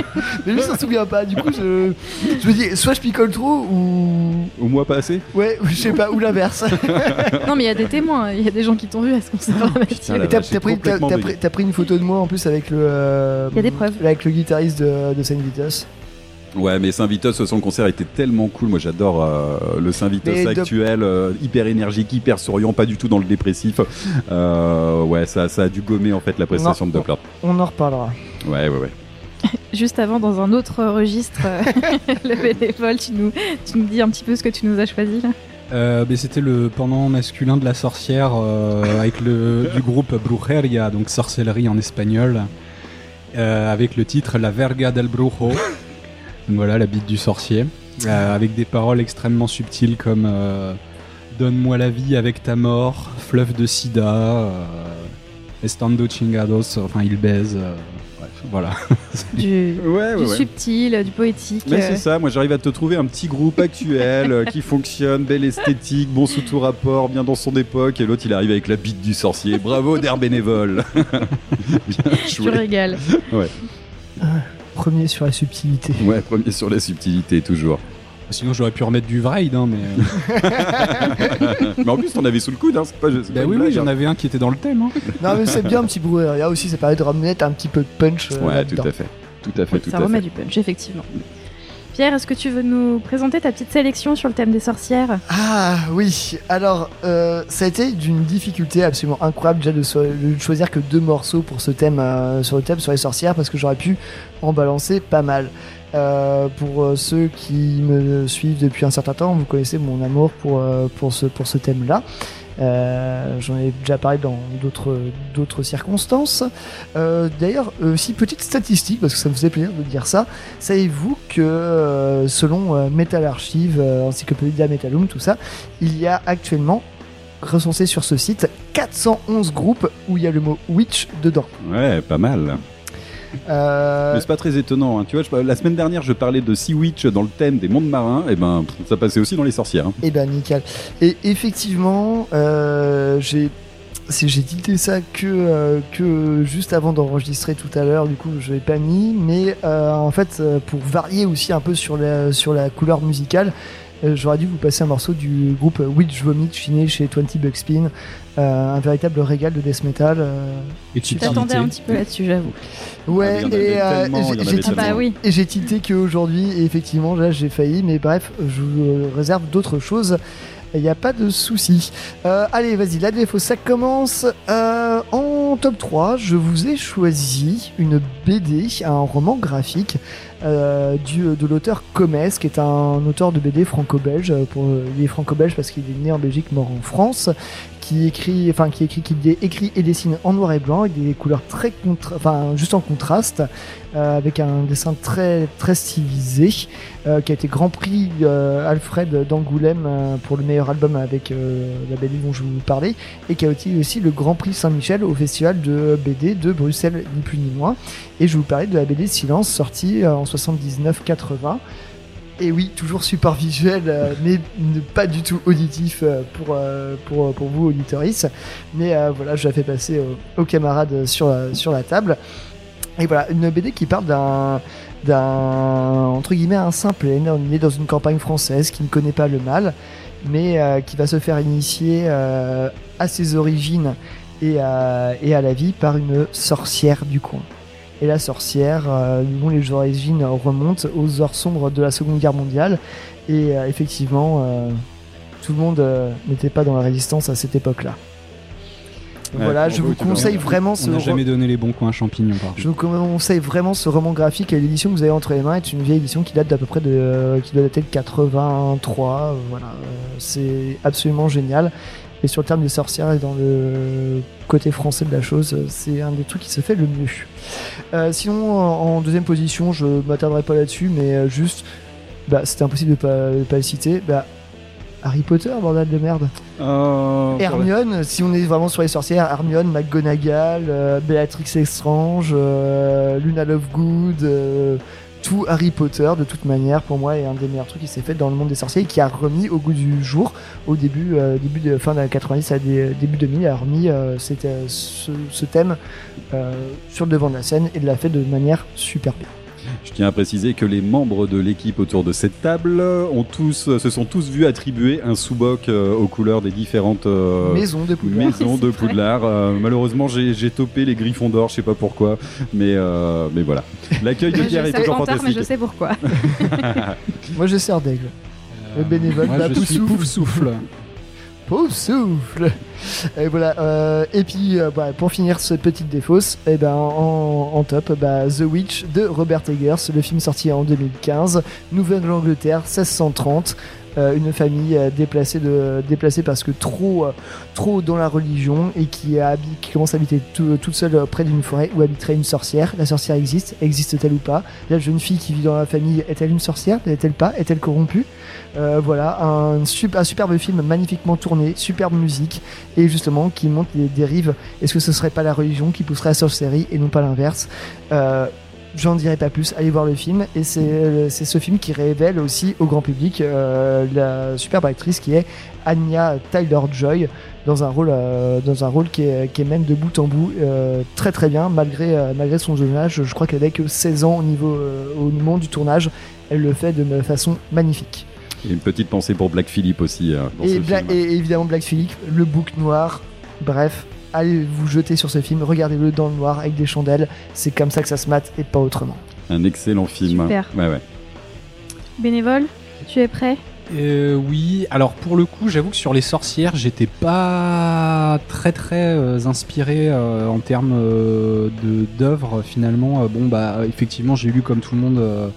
Mais lui, il s'en souvient pas. Du coup, je, je me dis, soit je picole trop, ou. Au mois passé Ouais, ou je sais pas, ou l'inverse. *laughs* Non, mais il y a des témoins. Il y a des gens qui t'ont vu à ce concert. Et t'as pris, pris- pris une photo de moi en plus avec le. euh, des preuves. Avec le guitariste de, de Saint Vitus. Ouais, mais Saint-Vitus, son concert était tellement cool. Moi, j'adore euh, le Saint-Vitus Mais de- actuel, euh, hyper énergique, hyper souriant, pas du tout dans le dépressif. Euh, ouais, ça, ça a dû gommer en fait la prestation Non. de Doppler. On en reparlera. Ouais, ouais, ouais. *laughs* Juste avant, dans un autre registre, *laughs* le bénévole, tu nous, tu nous dis un petit peu ce que tu nous as choisi là. Euh, mais c'était le pendant masculin de la sorcière euh, avec le du groupe Brujeria, donc sorcellerie en espagnol, euh, avec le titre La Verga del Brujo. Voilà, la bite du sorcier, euh, avec des paroles extrêmement subtiles comme euh, Donne-moi la vie avec ta mort, fleuve de sida, euh, estando chingados, enfin il baise. Voilà. *laughs* Du, Ouais, du ouais, ouais. subtil, du poétique. Mais euh, c'est ça, moi j'arrive à te trouver un petit groupe actuel euh, qui fonctionne, belle esthétique, bon sous tout rapport, bien dans son époque, et l'autre il arrive avec la bite du sorcier. Bravo *laughs* d'air bénévole *laughs* Bien Tu joué. régales. Premier sur la subtilité. Ouais, premier sur la subtilité, toujours. Sinon j'aurais pu remettre du Vraid, hein, mais. euh, *laughs* mais en plus, t'en avais sous le coude, hein, c'est pas, c'est bah pas une oui, oui, blague, j'en hein. avais un qui était dans le thème. Hein. Non, mais c'est bien un petit brouhaha aussi, ça permet de remettre un petit peu de punch. euh, Ouais, là-dedans. tout à fait. Tout à fait, Oui, tout ça à remet fait. du punch, effectivement. Pierre, est-ce que tu veux nous présenter ta petite sélection sur le thème des sorcières? Ah oui, alors euh, ça a été d'une difficulté absolument incroyable déjà de, so- de choisir que deux morceaux pour ce thème euh, sur le thème sur les sorcières parce que j'aurais pu en balancer pas mal. Euh, pour euh, ceux qui me suivent depuis un certain temps, vous connaissez mon amour pour, euh, pour ce, pour ce thème-là. J'en ai déjà parlé dans d'autres circonstances. D'ailleurs, aussi petite statistique parce que ça me faisait plaisir de dire ça. Savez-vous que selon Metal Archive, Encyclopédia Metallum, tout ça, il y a actuellement recensé sur ce site 411 groupes où il y a le mot witch dedans. Ouais, pas mal. Euh, Mais c'est pas très étonnant. hein. Tu vois, je- la semaine dernière, je parlais de Sea Witch dans le thème des mondes marins. Et ben, ça passait aussi dans les sorcières. hein. Et ben nickel. Et effectivement, euh, j'ai j'ai tilté ça que, euh, que juste avant d'enregistrer tout à l'heure, du coup je l'ai pas mis, mais euh, en fait pour varier aussi un peu sur la, sur la couleur musicale, euh, j'aurais dû vous passer un morceau du groupe Witch Vomit signé chez 20 Buckspin, un véritable régal de death metal. euh. Et tu T'attendais un petit peu là-dessus, j'avoue. Ouais, Ah, avait et, euh, j'ai- Ah bah oui. tilté qu'aujourd'hui, et effectivement, là j'ai failli, mais bref, je vous euh, réserve d'autres choses. Il n'y a pas de souci. Euh, allez, vas-y, la défaut, ça commence. Euh, en top 3, je vous ai choisi une BD, un roman graphique euh, du, de l'auteur Comes, qui est un auteur de BD franco-belge. euh, Pour, il est franco-belge parce qu'il est né en Belgique, mort en France. Qui écrit, enfin qui écrit, qui écrit et dessine en noir et blanc avec des couleurs très enfin juste en contraste, euh, avec un dessin très très stylisé, euh, qui a été Grand Prix euh, Alfred d'Angoulême pour le meilleur album avec la BD dont je vous parler et qui a été aussi le Grand Prix Saint-Michel au festival de BD de Bruxelles, ni plus ni moins. Et je vous parler de la BD Silence, sortie en 79-80. Et oui, toujours support visuel, euh, mais pas du tout auditif euh, pour, euh, pour, pour vous, auditoris. Mais voilà, je la fais passer aux, camarades sur, sur la table. Et voilà, une BD qui parle d'un d'un entre guillemets un simple né dans une campagne française qui ne connaît pas le mal mais qui va se faire initier à ses origines et à, et à la vie par une sorcière du coin. Et la sorcière, euh, dont les origines remontent aux heures sombres de la Seconde Guerre mondiale. Et euh, effectivement, euh, tout le monde n'était pas dans la résistance à cette époque-là. Ouais, voilà, je vous, conseille vraiment ce On n'a jamais donné les bons coins champignons, par je vous conseille vraiment ce roman graphique et l'édition que vous avez entre les mains est une vieille édition qui date d'à peu près de euh, qui doit dater de 83 euh, voilà euh, c'est absolument génial et sur le terme des sorcières et dans le côté français de la chose c'est un des trucs qui se fait le mieux. Euh, sinon en deuxième position je m'attarderai pas là-dessus mais euh, juste bah c'était impossible de pas, de pas le citer bah Harry Potter bordel de merde. Euh, Hermione, si on est vraiment sur les sorcières, Hermione, McGonagall, euh, Bellatrix Lestrange, euh, Luna Lovegood, tout Harry Potter de toute manière pour moi est un des meilleurs trucs qui s'est fait dans le monde des sorciers et qui a remis au goût du jour au début euh, début de fin de 90 à des- début 2000 a remis euh, euh, ce, thème euh, sur le devant de la scène et l'a fait de manière super bien. Je tiens à préciser que les membres de l'équipe autour de cette table ont tous, se sont tous vus attribuer un sous-boc euh, aux couleurs des différentes euh, Maison de Poudlard. maisons de. Poudlard. Euh, malheureusement, j'ai topé les Griffons d'or, je sais pas pourquoi, mais, euh, mais voilà. L'accueil de Je Pierre est toujours pas tard, mais je fantastique. sais pourquoi. *laughs* Moi je sers d'aigle. Le bénévole Moi, je pouf suis souffle. pouf souffle. Pauvre souffle Et voilà, euh, et puis euh, bah, pour finir cette petite défausse, et ben en, en top, bah, The Witch de Robert Eggers, le film sorti en 2015, Nouvelle-Angleterre, 1630. Euh, une famille euh, déplacée, de, déplacée parce que trop, euh, trop dans la religion et qui, commence à habiter tout- toute seule près d'une forêt où habiterait une sorcière. La sorcière existe, existe-t-elle ou pas? La jeune fille qui vit dans la famille est-elle une sorcière? Est-elle pas? Est-elle corrompue? Voilà, un, sup- un superbe film magnifiquement tourné, superbe musique, et justement qui montre les dérives. Est-ce que ce serait pas la religion qui pousserait à sorcellerie et non pas l'inverse? J'en dirai pas plus, allez voir le film. Et c'est c'est ce film qui révèle aussi au grand public euh, la superbe actrice qui est Anya Tyler-Joy dans un rôle, euh, dans un rôle qui, est, qui est même de bout en bout euh, très très bien malgré, euh, malgré son jeune âge. Je crois qu'elle avait que 16 ans au, niveau, euh, au moment du tournage. Elle le fait de façon magnifique. Et une petite pensée pour Black Phillip aussi. euh, dans Et, ce Bla- film. et évidemment Black Phillip, le bouc noir. Bref, allez vous jeter sur ce film, regardez-le dans le noir avec des chandelles. C'est comme ça que ça se mate et pas autrement. Un excellent film. Super. Ouais, ouais. Bénévole, tu es prêt? Euh, oui, alors pour le coup, j'avoue que sur les sorcières, j'étais pas très très euh, inspiré euh, en termes euh, de d'œuvres finalement. Euh, bon bah effectivement, j'ai lu comme tout le monde euh,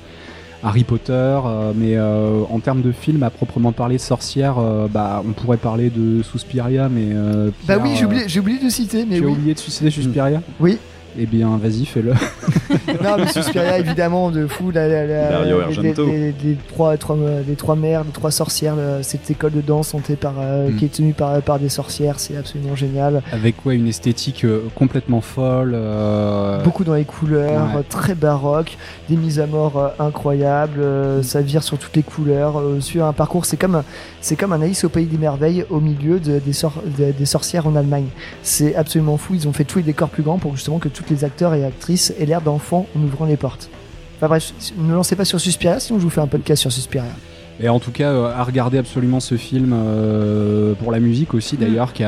Harry Potter, euh, mais euh, en termes de film à proprement parler de sorcières, euh, bah on pourrait parler de Suspiria, mais euh, Bah oui, j'ai oublié, de citer, mais tu as oui. oublié de suicider Suspiria? Oui. Eh bien, vas-y, fais-le. *laughs* non, mais Suspiria, évidemment, de fou. La, la, la- Dario les, Argento. les- les trois, trois, les trois mères, les trois sorcières, le- cette école de danse par, euh, Mm. qui est tenue par, par des sorcières, c'est absolument génial. Avec ouais, une esthétique euh, complètement folle. euh, Beaucoup dans les couleurs, Ouais. euh, très baroque, des mises à mort euh, incroyables, euh, ça vire sur toutes les couleurs, euh, sur un parcours, c'est comme, c'est comme un Alice au pays des merveilles au milieu de- des, sor- des- des sorcières en Allemagne. C'est absolument fou, ils ont fait tous les décors plus grands pour justement que les acteurs et actrices aient l'air d'enfants en ouvrant les portes. Enfin bref, ne lancez pas sur Suspiria, sinon je vous fais un podcast sur Suspiria. Et en tout cas, euh, à regarder absolument ce film euh, pour la musique aussi d'ailleurs, qui, est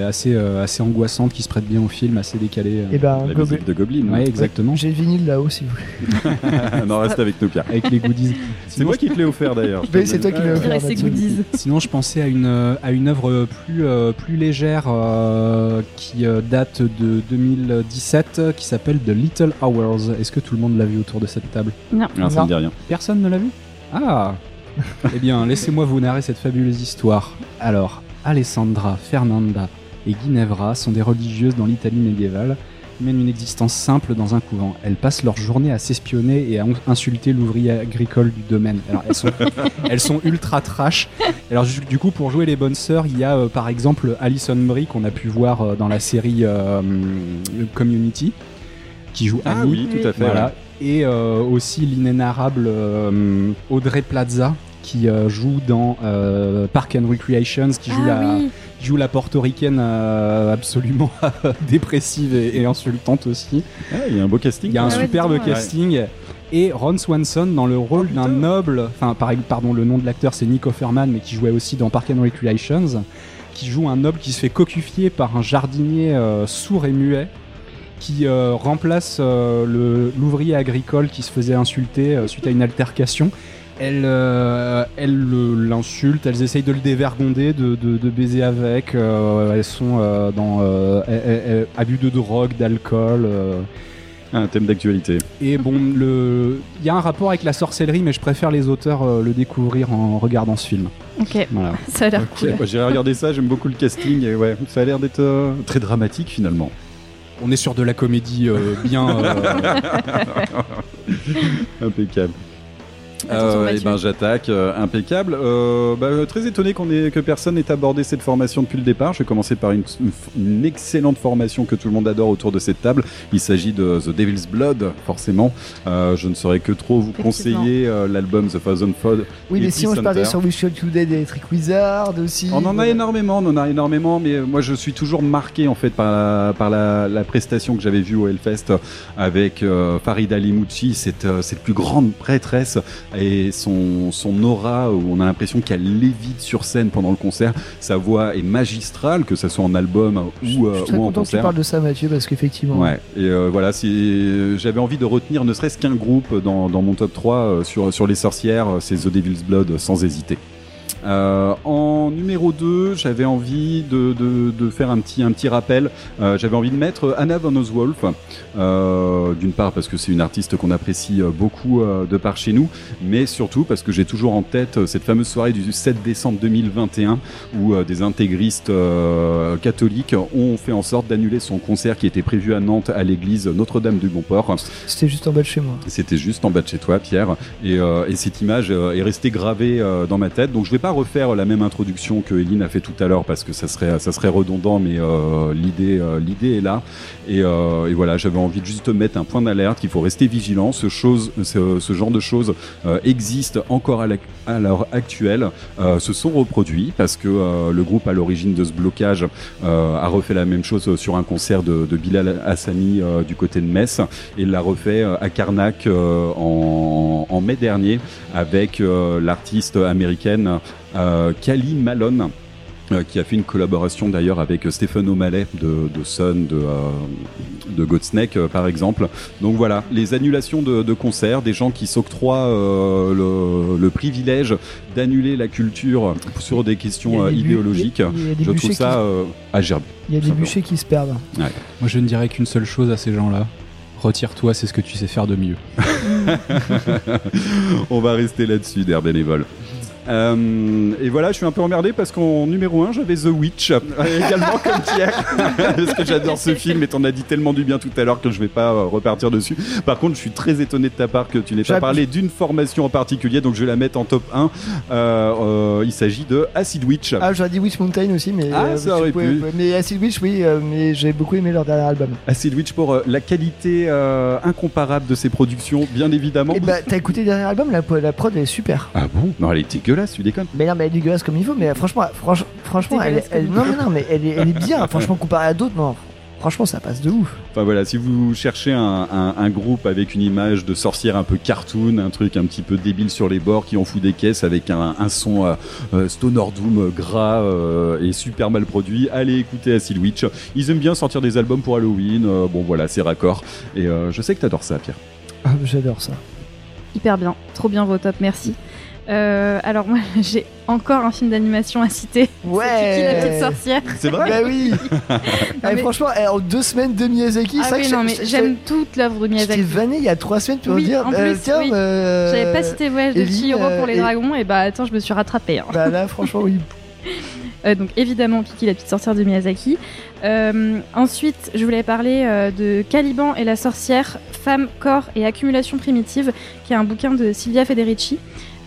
assez, euh, assez angoissante, qui se prête bien au film, assez décalé. euh. Et ben, La musique de Goblin. Ouais, exactement. J'ai le vinyle là-haut si vous voulez. *laughs* non, reste avec nous, Pierre. Avec les goodies. *laughs* C'est moi qui te l'ai offert d'ailleurs. c'est toi qui l'as offert. goodies. Sinon, je pensais à une, à une œuvre plus, euh, plus légère euh, qui euh, date de 2017 euh, qui s'appelle The Little Hours. Est-ce que tout le monde l'a vu autour de cette table? Non. Non, ça me dit rien. Personne ne l'a vu? Ah Eh bien, laissez-moi vous narrer cette fabuleuse histoire. Alors, Alessandra, Fernanda et Ginevra sont des religieuses dans l'Italie médiévale. Elles mènent une existence simple dans un couvent. Elles passent leur journée à s'espionner et à in- insulter l'ouvrier agricole du domaine. Alors, elles sont, *laughs* elles sont ultra trash. Alors, du coup, pour jouer les bonnes sœurs, il y a euh, par exemple Alison Brie qu'on a pu voir euh, dans la série euh, Community, qui joue Ah Annie. oui, tout à fait. Voilà. Et euh, aussi l'inénarrable euh, Audrey Plaza qui euh, joue dans euh, Park and Recreations, qui joue, Ah la, oui. qui joue la portoricaine euh, absolument *laughs* dépressive et, et insultante aussi. Ah, il y a un beau casting. Il y a un Ah superbe ouais. casting. Et Ron Swanson dans le rôle d'un noble, enfin par- pardon, le nom de l'acteur c'est Nick Offerman, mais qui jouait aussi dans Park and Recreations, qui joue un noble qui se fait cocufier par un jardinier euh, sourd et muet, qui euh, remplace euh, l'ouvrier agricole qui se faisait insulter euh, suite à une altercation. Elle, euh, elle le- l'insulte, elles essayent de le dévergonder, de, de- de baiser avec. euh, elles sont euh, dans euh, abus de drogue, d'alcool. euh, Un thème d'actualité. et bon, il y a un rapport avec la sorcellerie, mais je préfère les auteurs euh, le découvrir en regardant ce film. Ok, Voilà. *laughs* ça a l'air Ok, cool. J'irai regarder ça, j'aime beaucoup le casting. Et ouais, ça a l'air d'être euh, très dramatique finalement. On est sur de la comédie euh, bien. euh, *laughs* Impeccable. Et Mathieu. ben j'attaque, euh, impeccable. Euh, bah, très étonné qu'on ait, que personne n'ait abordé cette formation depuis le départ. Je vais commencer par une, excellente formation que tout le monde adore autour de cette table. Il s'agit de The Devil's Blood, forcément. Euh, je ne saurais que trop vous conseiller euh, l'album The Thousand Fold. Oui, mais je parlais Hunter. sur Wish You Today d'Electric Wizard aussi. On en a énormément, on en a énormément, mais moi je suis toujours marqué en fait par la, par la, la prestation que j'avais vue au Hellfest avec euh, Farida Limucci, cette, euh, cette plus grande prêtresse et son, son aura où on a l'impression qu'elle lévite sur scène pendant le concert. Sa voix est magistrale, que ce soit en album ou, Je euh, suis en content que tu concert. parles de ça, Mathieu, parce qu'effectivement. Ouais, et euh, voilà, j'avais envie de retenir ne serait-ce qu'un groupe dans, dans mon top 3 euh, sur, sur les sorcières, euh, c'est The Devil's Blood euh, sans hésiter. Euh, en numéro 2, j'avais envie de, de, de faire un petit, un petit rappel. Euh, j'avais envie de mettre Anna von Oswolf, euh, d'une part parce que c'est une artiste qu'on apprécie euh, beaucoup euh, de par chez nous, mais surtout parce que j'ai toujours en tête euh, cette fameuse soirée du 7 décembre 2021 où euh, des intégristes euh, catholiques ont fait en sorte d'annuler son concert qui était prévu à Nantes à l'église Notre-Dame du Bon-Port. C'était juste en bas de chez moi. C'était juste en bas de chez toi, Pierre, et, euh, et cette image euh, est restée gravée euh, dans ma tête. Donc je vais pas refaire la même introduction que Eline a fait tout à l'heure parce que ça serait ça serait redondant, mais euh, l'idée euh, l'idée est là. Et, euh, et voilà, j'avais envie de juste mettre un point d'alerte qu'il faut rester vigilant. Ce chose, ce, genre de choses existe encore à l'heure actuelle, se sont reproduits parce que le groupe à l'origine de ce blocage a refait la même chose sur un concert de, Bilal Hassani du côté de Metz et l'a refait à Karnak en, mai dernier avec l'artiste américaine euh, Kali Malone. euh, qui a fait une collaboration d'ailleurs avec Stephen O'Malley de, de Sun, de, euh, de Godsnake euh, par exemple. Donc voilà, les annulations de, de concerts, des gens qui s'octroient euh, le, le privilège d'annuler la culture sur des questions idéologiques. des Je trouve qui ça agérable. Il y a des bûchers qui se perdent. Moi, je ne dirais qu'une seule chose à ces gens-là. Retire-toi, c'est ce que tu sais faire de mieux. *laughs* On va rester là-dessus, d'air bénévole. Euh, et voilà, je suis un peu emmerdé parce qu'en numéro 1, j'avais The Witch, euh, *laughs* également comme Pierre, *laughs* parce que j'adore ce film et t'en as dit tellement du bien tout à l'heure que je vais pas euh, repartir dessus. Par contre, je suis très étonné de ta part que tu n'aies pas parlé d'une formation en particulier, donc je vais la mettre en top 1. Euh, euh, il s'agit de Acid Witch. Ah, j'aurais dit Witch Mountain aussi, mais. Ah, ça aurait pouvais- pu. Mais Acid Witch, oui, mais j'ai beaucoup aimé leur dernier album. Acid Witch pour la qualité incomparable de ses productions, bien évidemment. Et bah, t'as écouté le dernier album, la, la prod elle est super. Ah bon? Non, elle est dégueulasse, tu déconnes. Mais non, mais elle est dégueulasse comme il faut, mais franchement, franch- franchement, elle, elle- non, mais non, mais elle est, elle est bien, *laughs* franchement, comparée à d'autres, non. franchement, ça passe de ouf. Enfin voilà, si vous cherchez un, un- un groupe avec une image de sorcière un peu cartoon, un truc un petit peu débile sur les bords qui en fout des caisses avec un, un son euh, euh, Stoner Doom euh, gras euh, et super mal produit, allez écouter Acid Witch. Ils aiment bien sortir des albums pour Halloween. euh, bon voilà, c'est raccord. Et euh, je sais que t'adores ça, Pierre. Ah, J'adore ça. Hyper bien, trop bien vos top, merci. Euh, alors moi *laughs* j'ai encore un film d'animation à citer. *laughs* Ouais. Kiki la petite sorcière. *laughs* C'est vrai Bah oui. Ah, mais- Franchement, eh, en deux semaines de Miyazaki, Ah c'est vrai oui, non mais j'aime toute l'œuvre de Miyazaki. vanné il y a trois semaines pour Oui, dire en euh, plus, tiens, oui. euh, J'avais pas cité Voyage de Chihiro pour les et- dragons et bah attends je me suis rattrapée. hein. Bah là, franchement, oui. Euh, donc évidemment Kiki la petite sorcière de Miyazaki. Euh, ensuite je voulais parler euh, de Caliban et la sorcière, femme, corps et accumulation primitive, qui est un bouquin de Silvia Federici.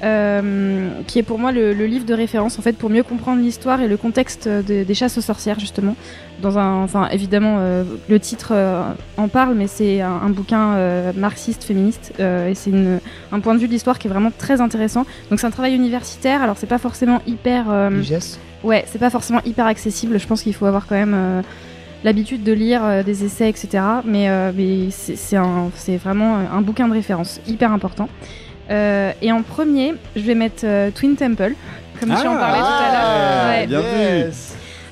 Euh, qui est pour moi le, le livre de référence en fait pour mieux comprendre l'histoire et le contexte de- des chasses aux sorcières justement dans un enfin évidemment euh, le titre euh, en parle mais c'est un, un bouquin marxiste féministe et c'est un point de vue de l'histoire qui est vraiment très intéressant donc c'est un travail universitaire alors c'est pas forcément hyper. Ouais, c'est pas forcément hyper accessible. Je pense qu'il faut avoir quand même l'habitude de lire euh, des essais, etc. Mais, euh, mais c'est vraiment un bouquin de référence hyper important. Euh, et en premier, je vais mettre euh, Twin Temple, comme tu en parlais tout à l'heure. Ouais. bien vu.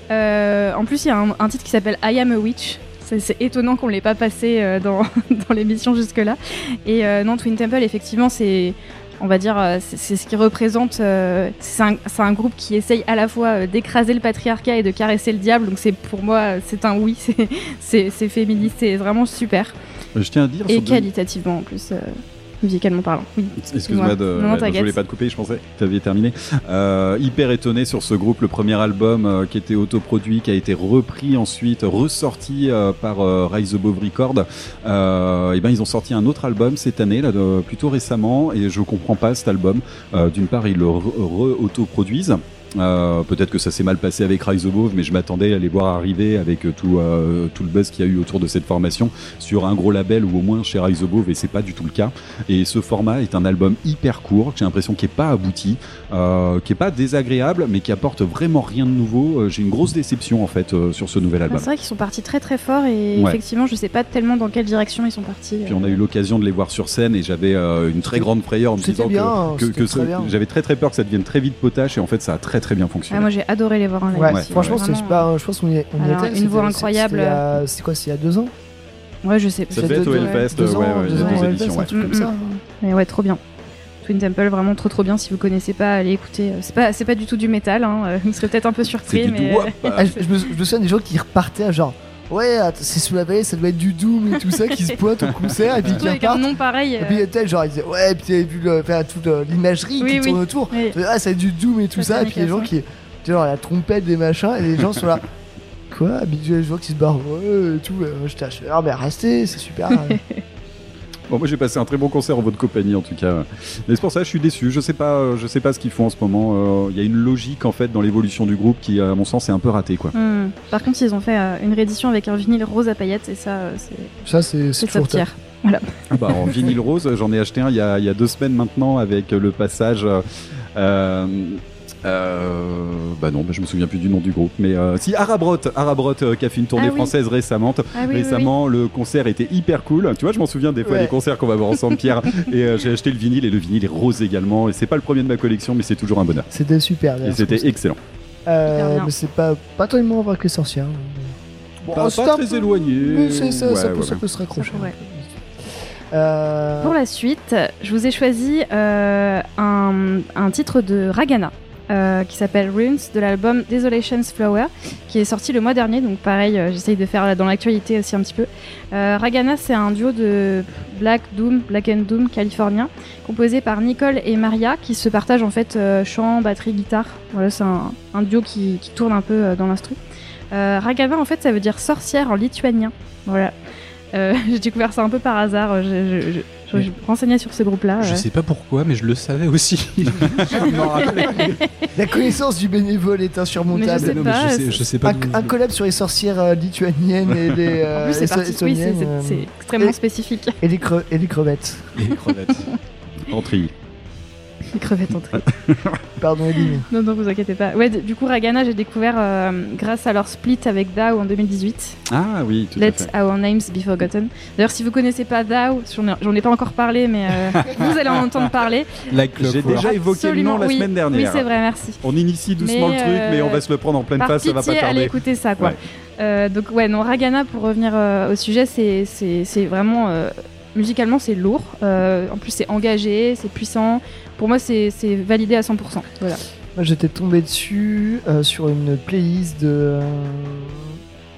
Euh, en plus, il y a un, un titre qui s'appelle I Am a Witch. C'est étonnant qu'on ne l'ait pas passé euh, dans, *laughs* dans l'émission jusque-là. Et euh, non, Twin Temple, effectivement, c'est, on va dire, c'est ce qui représente. euh, c'est un, un groupe qui essaye à la fois d'écraser le patriarcat et de caresser le diable. Donc c'est pour moi, c'est un oui. *laughs* c'est- féministe, c'est vraiment super. Je tiens à dire. Et qualitativement en plus, euh, musicalement parlant. Oui. Excuse-moi, de, Non, ouais, je voulais pas te couper, je pensais que tu avais terminé. Euh, hyper étonné sur ce groupe, le premier album euh, qui était autoproduit, qui a été repris ensuite, ressorti euh, par Rise Above Record. Et ben ils ont sorti un autre album cette année, là, de- plutôt récemment, et je comprends pas cet album. D'une part, ils le re- re-autoproduisent. Euh, Peut-être que ça s'est mal passé avec Rise Above, mais je m'attendais à les voir arriver avec euh, tout, euh, tout le buzz qu'il y a eu autour de cette formation sur un gros label ou au moins chez Rise Above, et c'est pas du tout le cas. Et ce format est un album hyper court, j'ai l'impression qu'il est pas abouti, euh, qui est pas désagréable, mais qui apporte vraiment rien de nouveau. Euh, J'ai une grosse déception en fait euh, sur ce nouvel Ah, album. c'est vrai qu'ils sont partis très très fort et Ouais. effectivement, je sais pas tellement dans quelle direction ils sont partis. Puis on a eu l'occasion de les voir sur scène et j'avais euh, une très grande frayeur en me disant bien, que, j'avais très très peur que ça devienne très vite potache et en fait ça a très très bien fonctionné. Ah, moi j'ai adoré les voir en live. Ouais, aussi, franchement, c'est super. Je pense qu'on y, on y Alors, était. une voix incroyable. C'est quoi, c'est il y a deux ans Ouais, je sais. Ça C'est devait être au deux- Hellfest, deux ouais, ans, ouais, deux il y a deux éditions, ouais. Mm, ça. Mais ouais, trop bien. Twin Temple, vraiment trop trop bien. Si vous connaissez pas, allez écouter. Euh, C'est pas, c'est pas du tout du métal. Hein. euh, Vous serez peut-être un peu surpris, du mais. doigt. Ah, je, je me, je me souviens des gens qui repartaient à genre ouais c'est sous la vallée ça doit être du doom et tout ça qui se pointent au concert et puis qui avec un nom pareil. et puis euh, tel genre ils disaient ouais puis t'avais vu le, enfin, toute euh, l'imagerie Oui, qui oui. tourne autour oui. ah ça va être du doom et tout ça et puis les gens qui tu sais, genre la trompette des machins et les gens sont là *laughs* quoi puis je vois qu'ils se barrent ouais et tout j'étais je fais, ah mais restez c'est super *laughs* Bon, moi j'ai passé un très bon concert en votre compagnie en tout cas. Mais c'est pour ça que je suis déçu. Je sais pas, euh, je sais pas ce qu'ils font en ce moment. Euh, Il y a une logique en fait dans l'évolution du groupe qui, à mon sens, est un peu ratée quoi. Hmm. Par contre, ils ont fait euh, une réédition avec un vinyle rose à paillettes et ça, euh, c'est ça c'est c'est c'est toujours top tier. top. Ah bah, en vinyle rose, j'en ai acheté un il y, a, il y a deux semaines maintenant avec le passage. Euh, bah non, bah je me souviens plus du nom du groupe, mais euh, si Arabrot, Arabrot euh, qui a fait une tournée Ah oui. française récemment. Ah oui, oui, oui. Récemment, le concert était hyper cool. Tu vois, je m'en souviens des fois Ouais. des concerts qu'on va voir ensemble, Pierre. *laughs* et euh, j'ai acheté le vinyle et le vinyle est rose également. Et c'est pas le premier de ma collection, mais c'est toujours un bonheur. c'était super Et c'était excellent. Euh, mais c'est pas pas tellement voir que les sorcières bon, Pas- c'est pas très peu- éloigné. mais c'est ça, ça, Ouais, peut, ouais, ça ouais. peut se raccrocher. Euh, Pour la suite, je vous ai choisi euh, un, un titre de Ragana. Euh, qui s'appelle Runes de l'album Desolation's Flower qui est sorti le mois dernier. Donc pareil euh, j'essaye de faire dans l'actualité aussi un petit peu. Euh, Ragana c'est un duo de Black Doom Black and Doom californien composé par Nicole et Maria qui se partagent en fait euh, chant batterie guitare. Voilà c'est un, duo qui, tourne un peu dans l'instru. Ragana en fait ça veut dire sorcière en lituanien. Voilà. *laughs* J'ai découvert ça un peu par hasard je- je me renseignais sur ce groupe là Je sais pas pourquoi, mais je le savais aussi. *laughs* La connaissance du bénévole est Mais insurmontable. je sais Non, mais pas, je sais, je sais pas. Un, collab sur les sorcières euh, lituaniennes et les, *laughs* En euh, plus, c'est. Oui, euh, extrêmement et- spécifique. et, les cre- et les crevettes. Les crevettes. En tri. *laughs* Les crevettes entrées. *laughs* Pardon, Ellie. mais- Non, non, vous inquiétez pas. Ouais, du coup, Ragana, j'ai découvert euh, grâce à leur split avec DAO en 2018. Ah oui, tout à Let fait. Our Names Be Forgotten. D'ailleurs, si vous connaissez pas DAO, j'en ai, pas encore parlé, mais euh, *laughs* vous allez en entendre parler. Like J'ai déjà évoqué le nom Absolument, la oui. semaine dernière. Oui, c'est vrai, merci. On initie doucement Mais, le truc, euh, mais on va se le prendre en pleine Par face, ça va pas pitié, allez tarder. écouter ça, quoi. Ouais. Euh, donc, ouais, non, Ragana, pour revenir euh, au sujet, c'est- vraiment. euh, musicalement, c'est lourd. Euh, en plus, c'est engagé, c'est puissant. Pour moi, c'est validé à 100%. Voilà. Moi, j'étais tombé dessus euh, sur une playlist de. euh,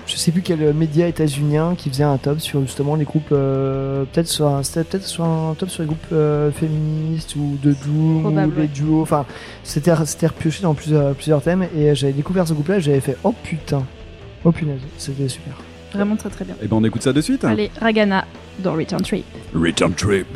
je sais plus quel média états-unien qui faisait un top sur justement les groupes. euh, peut-être sur un, c'était peut-être sur un top sur les groupes euh, féministes ou de Doom Probable, ou les duos. Enfin, c'était c'était repioché dans plusieurs, plusieurs thèmes et j'avais découvert ce groupe-là et j'avais fait oh putain. Oh punaise, c'était super. Vraiment très très bien. Et ben on écoute ça de suite. Allez, Ragana dans Return Trip. Return trip.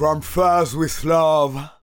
From Fuzz with Love.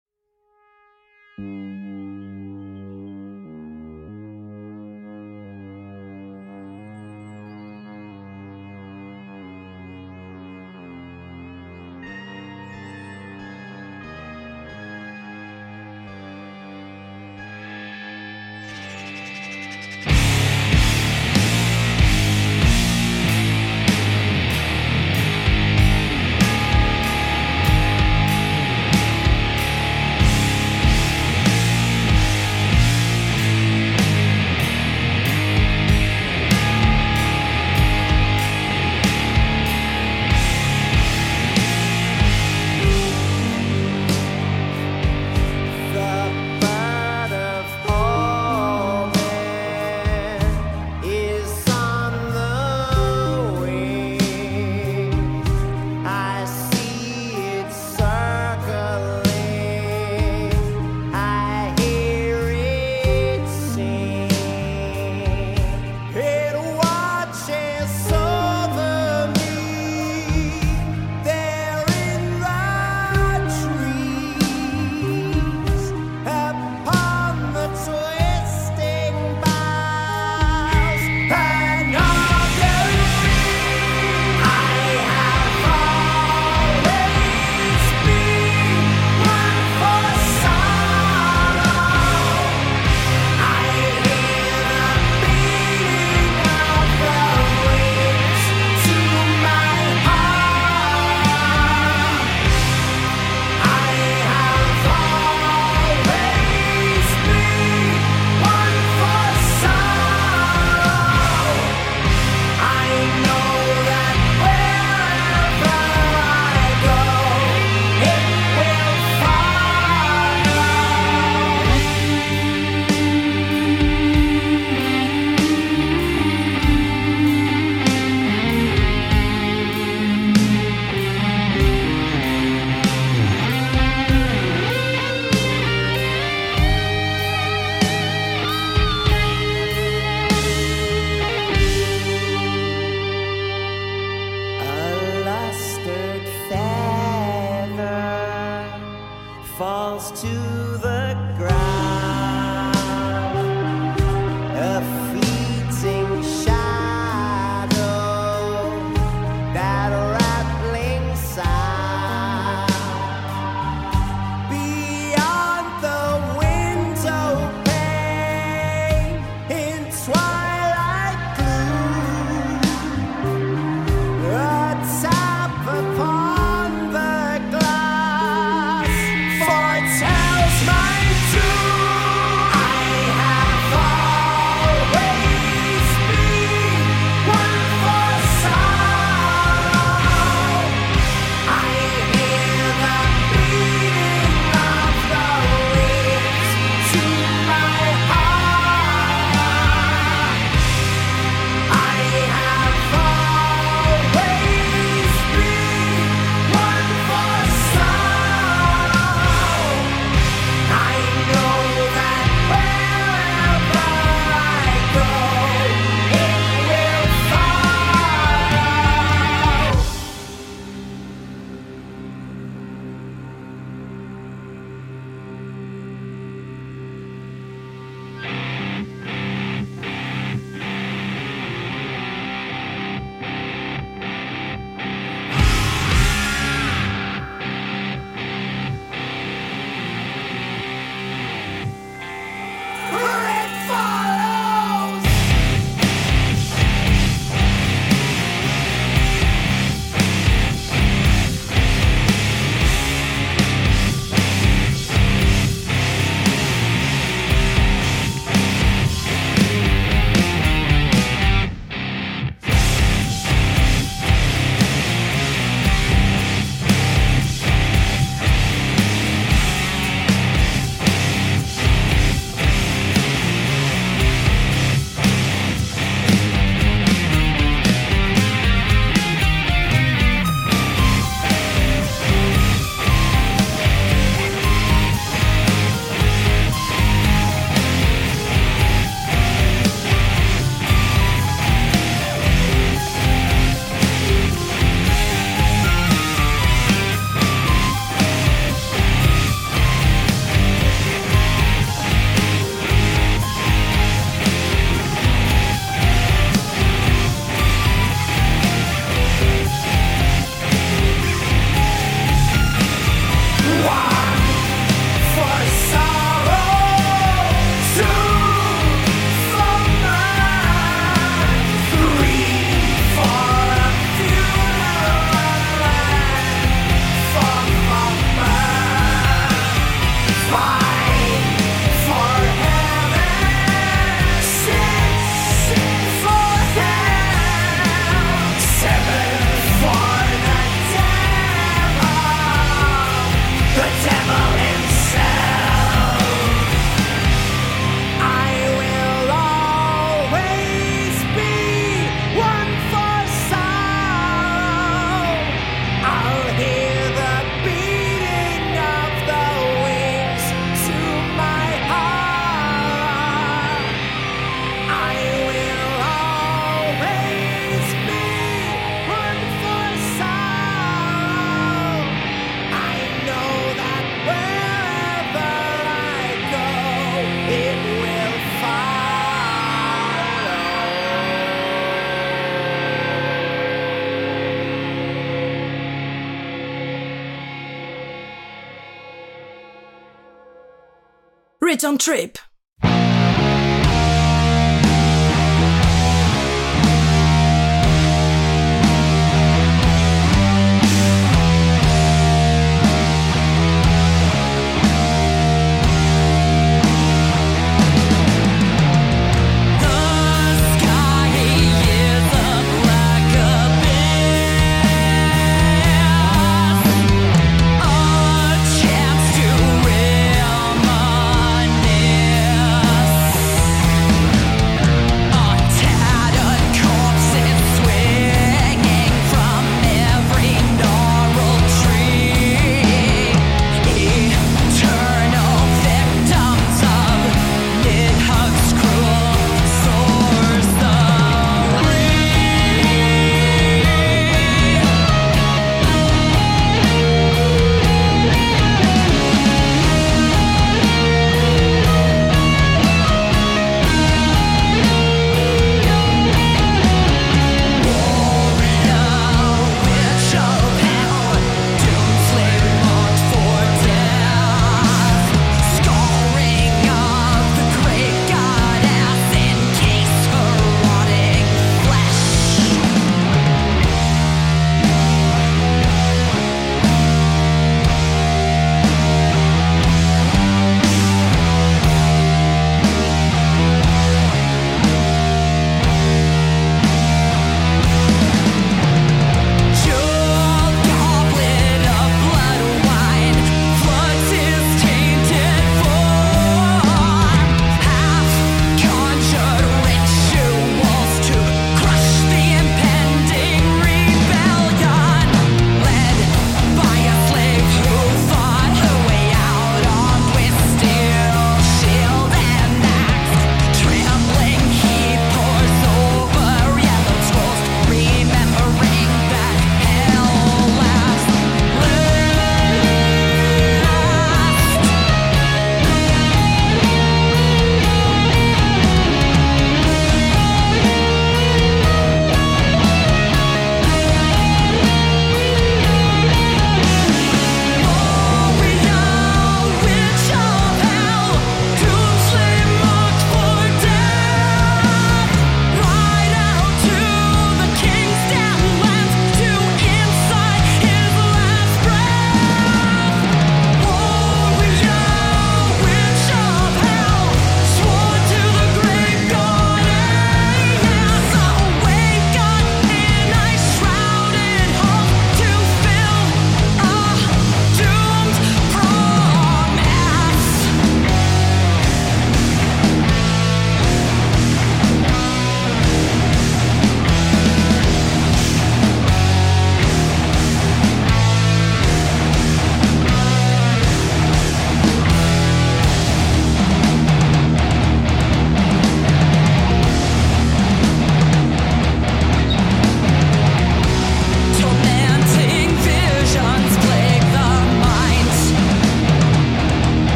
Return Trip.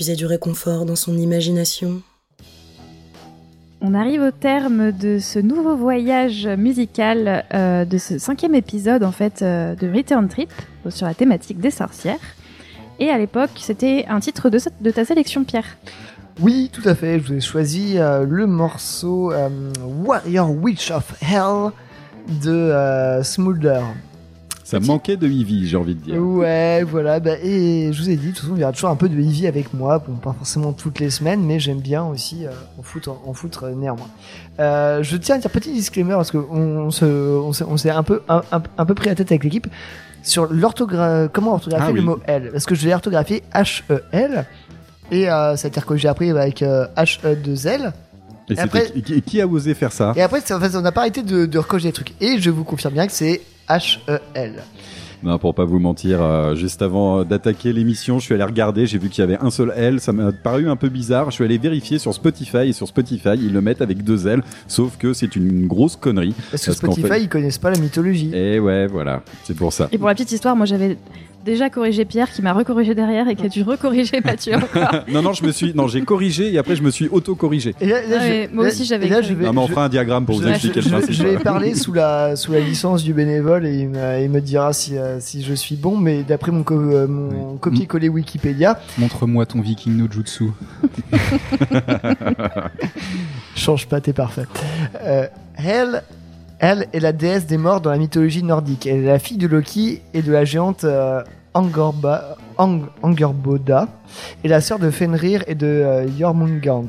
Puiser du réconfort dans son imagination. On arrive au terme de ce nouveau voyage musical, euh, de ce cinquième épisode en fait euh, de Return Trip sur la thématique des sorcières. Et à l'époque, c'était un titre de, ta sélection, Pierre. Oui, tout à fait. Je vous ai choisi euh, le morceau euh, Warrior Witch of Hell de euh, Smolder. Ça manquait de Eevee, j'ai envie de dire. Ouais, voilà. Bah, et je vous ai dit, de toute façon, il y aura toujours un peu de Eevee avec moi. Bon, pas forcément toutes les semaines, mais j'aime bien aussi euh, en foutre, en foutre euh, néanmoins. Euh, je tiens à dire petit disclaimer parce qu'on on se, on s'est, un peu, un, un- un peu pris la tête avec l'équipe sur l'orthographe, comment orthographier Ah le oui. mot L? Parce que je l'ai orthographié H-E-L. Et euh, ça dire que j'ai appris avec euh, H-E-2-L. Et, après- qui, et qui a osé faire ça Et après, en on n'a pas arrêté de, de recocher des trucs. Et je vous confirme bien que c'est H-E-L. Non, pour pas vous mentir, euh, juste avant d'attaquer l'émission, je suis allé regarder, j'ai vu qu'il y avait un seul L, ça m'a paru un peu bizarre. Je suis allé vérifier sur Spotify et sur Spotify, ils le mettent avec deux L, sauf que c'est une grosse connerie. Parce que Spotify, fait- ils connaissent pas la mythologie. Et ouais, voilà, c'est pour ça. Et pour la petite histoire, moi j'avais déjà corrigé Pierre qui m'a recorrigé derrière et qui a dû recorriger *laughs* Mathieu encore. non, non, je me suis, non, j'ai corrigé et après je me suis auto-corrigé. Et là, là, Ah je- ouais, moi là- aussi, j'avais et là, écrit. je vais, Non, mais on je- fera un diagramme pour vous je- expliquer je- le principe. je vais parler sous la, sous la licence du bénévole et il me, il me dira si, euh, si je suis bon, mais d'après mon, co- euh, mon copier-coller Wikipédia, Montre-moi ton viking no jutsu. *laughs* change pas, t'es parfait. Euh, elle, elle est la déesse des morts dans la mythologie nordique. Elle est la fille de Loki et de la géante euh, Angorba, Ang- et la sœur de Fenrir et de euh, Jormungand.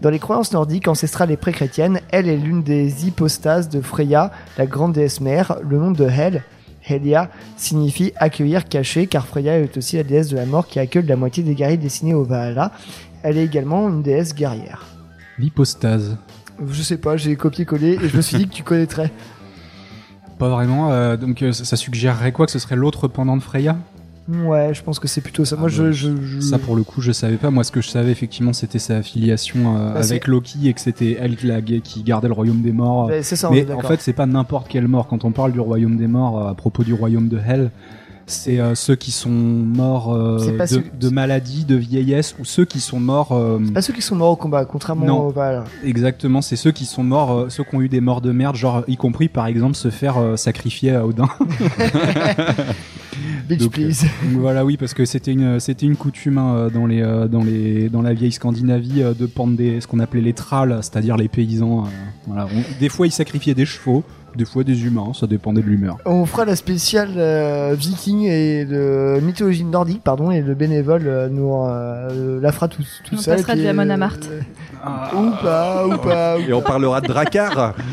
Dans les croyances nordiques ancestrales et pré-chrétiennes, elle est l'une des hypostases de Freya, la grande déesse mère. Le nom de Hel, Helia, signifie accueillir, cacher, car Freya est aussi la déesse de la mort qui accueille la moitié des guerriers destinés au Valhalla. Elle est également une déesse guerrière. L'hypostase. Je sais pas, j'ai copié-collé et je me suis dit que tu connaîtrais. Pas vraiment. euh, donc euh, ça, ça suggérerait quoi que ce serait l'autre pendant de Freya? Ouais, je pense que c'est plutôt ça. Moi, Ah je, bah, je, je- Ça pour le coup je savais pas. Moi ce que je savais effectivement c'était sa affiliation euh, Bah, avec Loki et que c'était elle qui, la- qui gardait le royaume des morts. Ouais, c'est ça, on est Mais en d'accord. fait c'est pas n'importe quelle mort. Quand on parle du royaume des morts euh, à propos du royaume de Hell, c'est euh, ceux qui sont morts euh, C'est de, ceux- de maladie, de vieillesse ou ceux qui sont morts. euh, Pas ceux qui sont morts au combat, contrairement Non. au Valhalla. Exactement, c'est ceux qui sont morts, ceux qui ont eu des morts de merde, genre y compris par exemple se faire sacrifier à Odin. *laughs* *laughs* Bitch, Donc, please. Donc voilà, oui, parce que c'était une, c'était une coutume hein, dans les, dans les, dans la vieille Scandinavie de pendre des, ce qu'on appelait les tralles, c'est-à-dire les paysans. voilà, On- des fois ils sacrifiaient des chevaux, des fois des humains, ça dépendait de l'humeur. On fera la spéciale euh, viking et de mythologie nordique, pardon, et le bénévole euh, nous euh, la fera tout, tout On seul. passera qui du est- Amon Amarth. Ou pas, ou pas. ou Et on parlera de Drakkar. *laughs*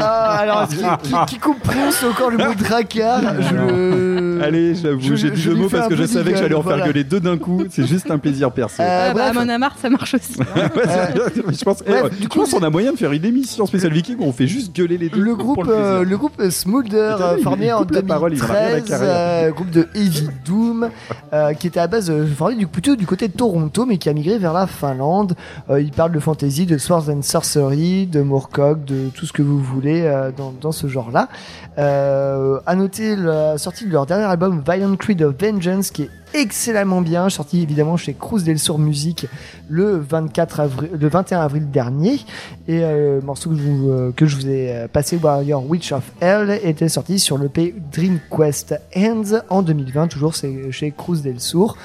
Ah, alors, qui, qui, qui compresse encore le mot dracard Je le. Allez, j'avoue, Je- j'ai dit je le lui mot fais parce que je savais que j'allais en voilà. faire gueuler deux d'un coup. C'est juste un plaisir perso. Euh, Ah bah. Amon Amarth, ça marche aussi. *laughs* Ouais, je pense, Bref, du je coup, pense qu'on a moyen de faire une émission spéciale viking où on fait juste gueuler les deux. Le groupe. Euh, le groupe Smolder, il- formé en coupe la parole, il va rien à la 2013, carrière. euh, groupe de Heavy Doom, euh, qui était à base formé du, plutôt du côté de Toronto, mais qui a migré vers la Finlande. Il parle de fantasy, de swords and sorcery, de Moorcock, de tout ce que vous voulez dans, dans ce genre-là. À noter la sortie de leur dernier album Violent Creed of Vengeance, qui est excellemment bien, sorti évidemment chez Cruz del Sur Music le 24 avril, le 21 avril dernier. Et euh, le morceau que je vous, euh, que je vous ai euh, passé, Warrior Witch of Hell, était sorti sur l'EP Dream Quest Hands en 2020, toujours chez Cruz del Sur.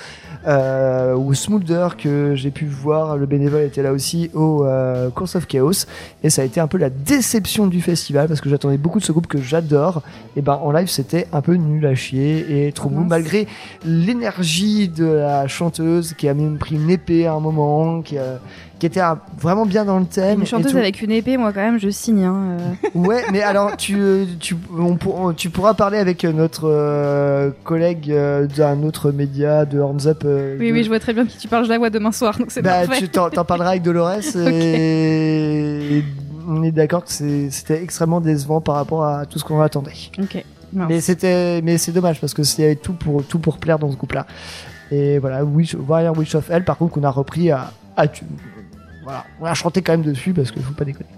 Euh, ou Smolder que j'ai pu voir, le bénévole était là aussi au euh, Course of Chaos. Et ça a été un peu la déception du festival parce que j'attendais beaucoup de ce groupe que j'adore. Et ben en live c'était un peu nul à chier. Et trop mou malgré l'énergie de la chanteuse qui a même pris une épée à un moment qui, a- qui était un- vraiment bien dans le thème Une et chanteuse tout. avec une épée, moi quand même, je signe. Hein, euh. Ouais, mais alors tu tu on pour- tu pourras parler avec notre euh, collègue euh, d'un autre média de Horns Up. euh, Oui, de- oui, je vois très bien qui tu parles, je la vois demain soir, donc c'est Bah, parfait. tu t'en parleras avec Dolores *laughs* et, et on est d'accord que c'était extrêmement décevant par rapport à tout ce qu'on attendait. Ok. Mais c'était mais c'est dommage parce que y avait tout pour tout pour plaire dans ce groupe-là. Et voilà, Witch, Warrior Witch of Hell, par contre, qu'on a repris à, à tu- voilà, on a chanté quand même dessus parce qu'il faut pas déconner.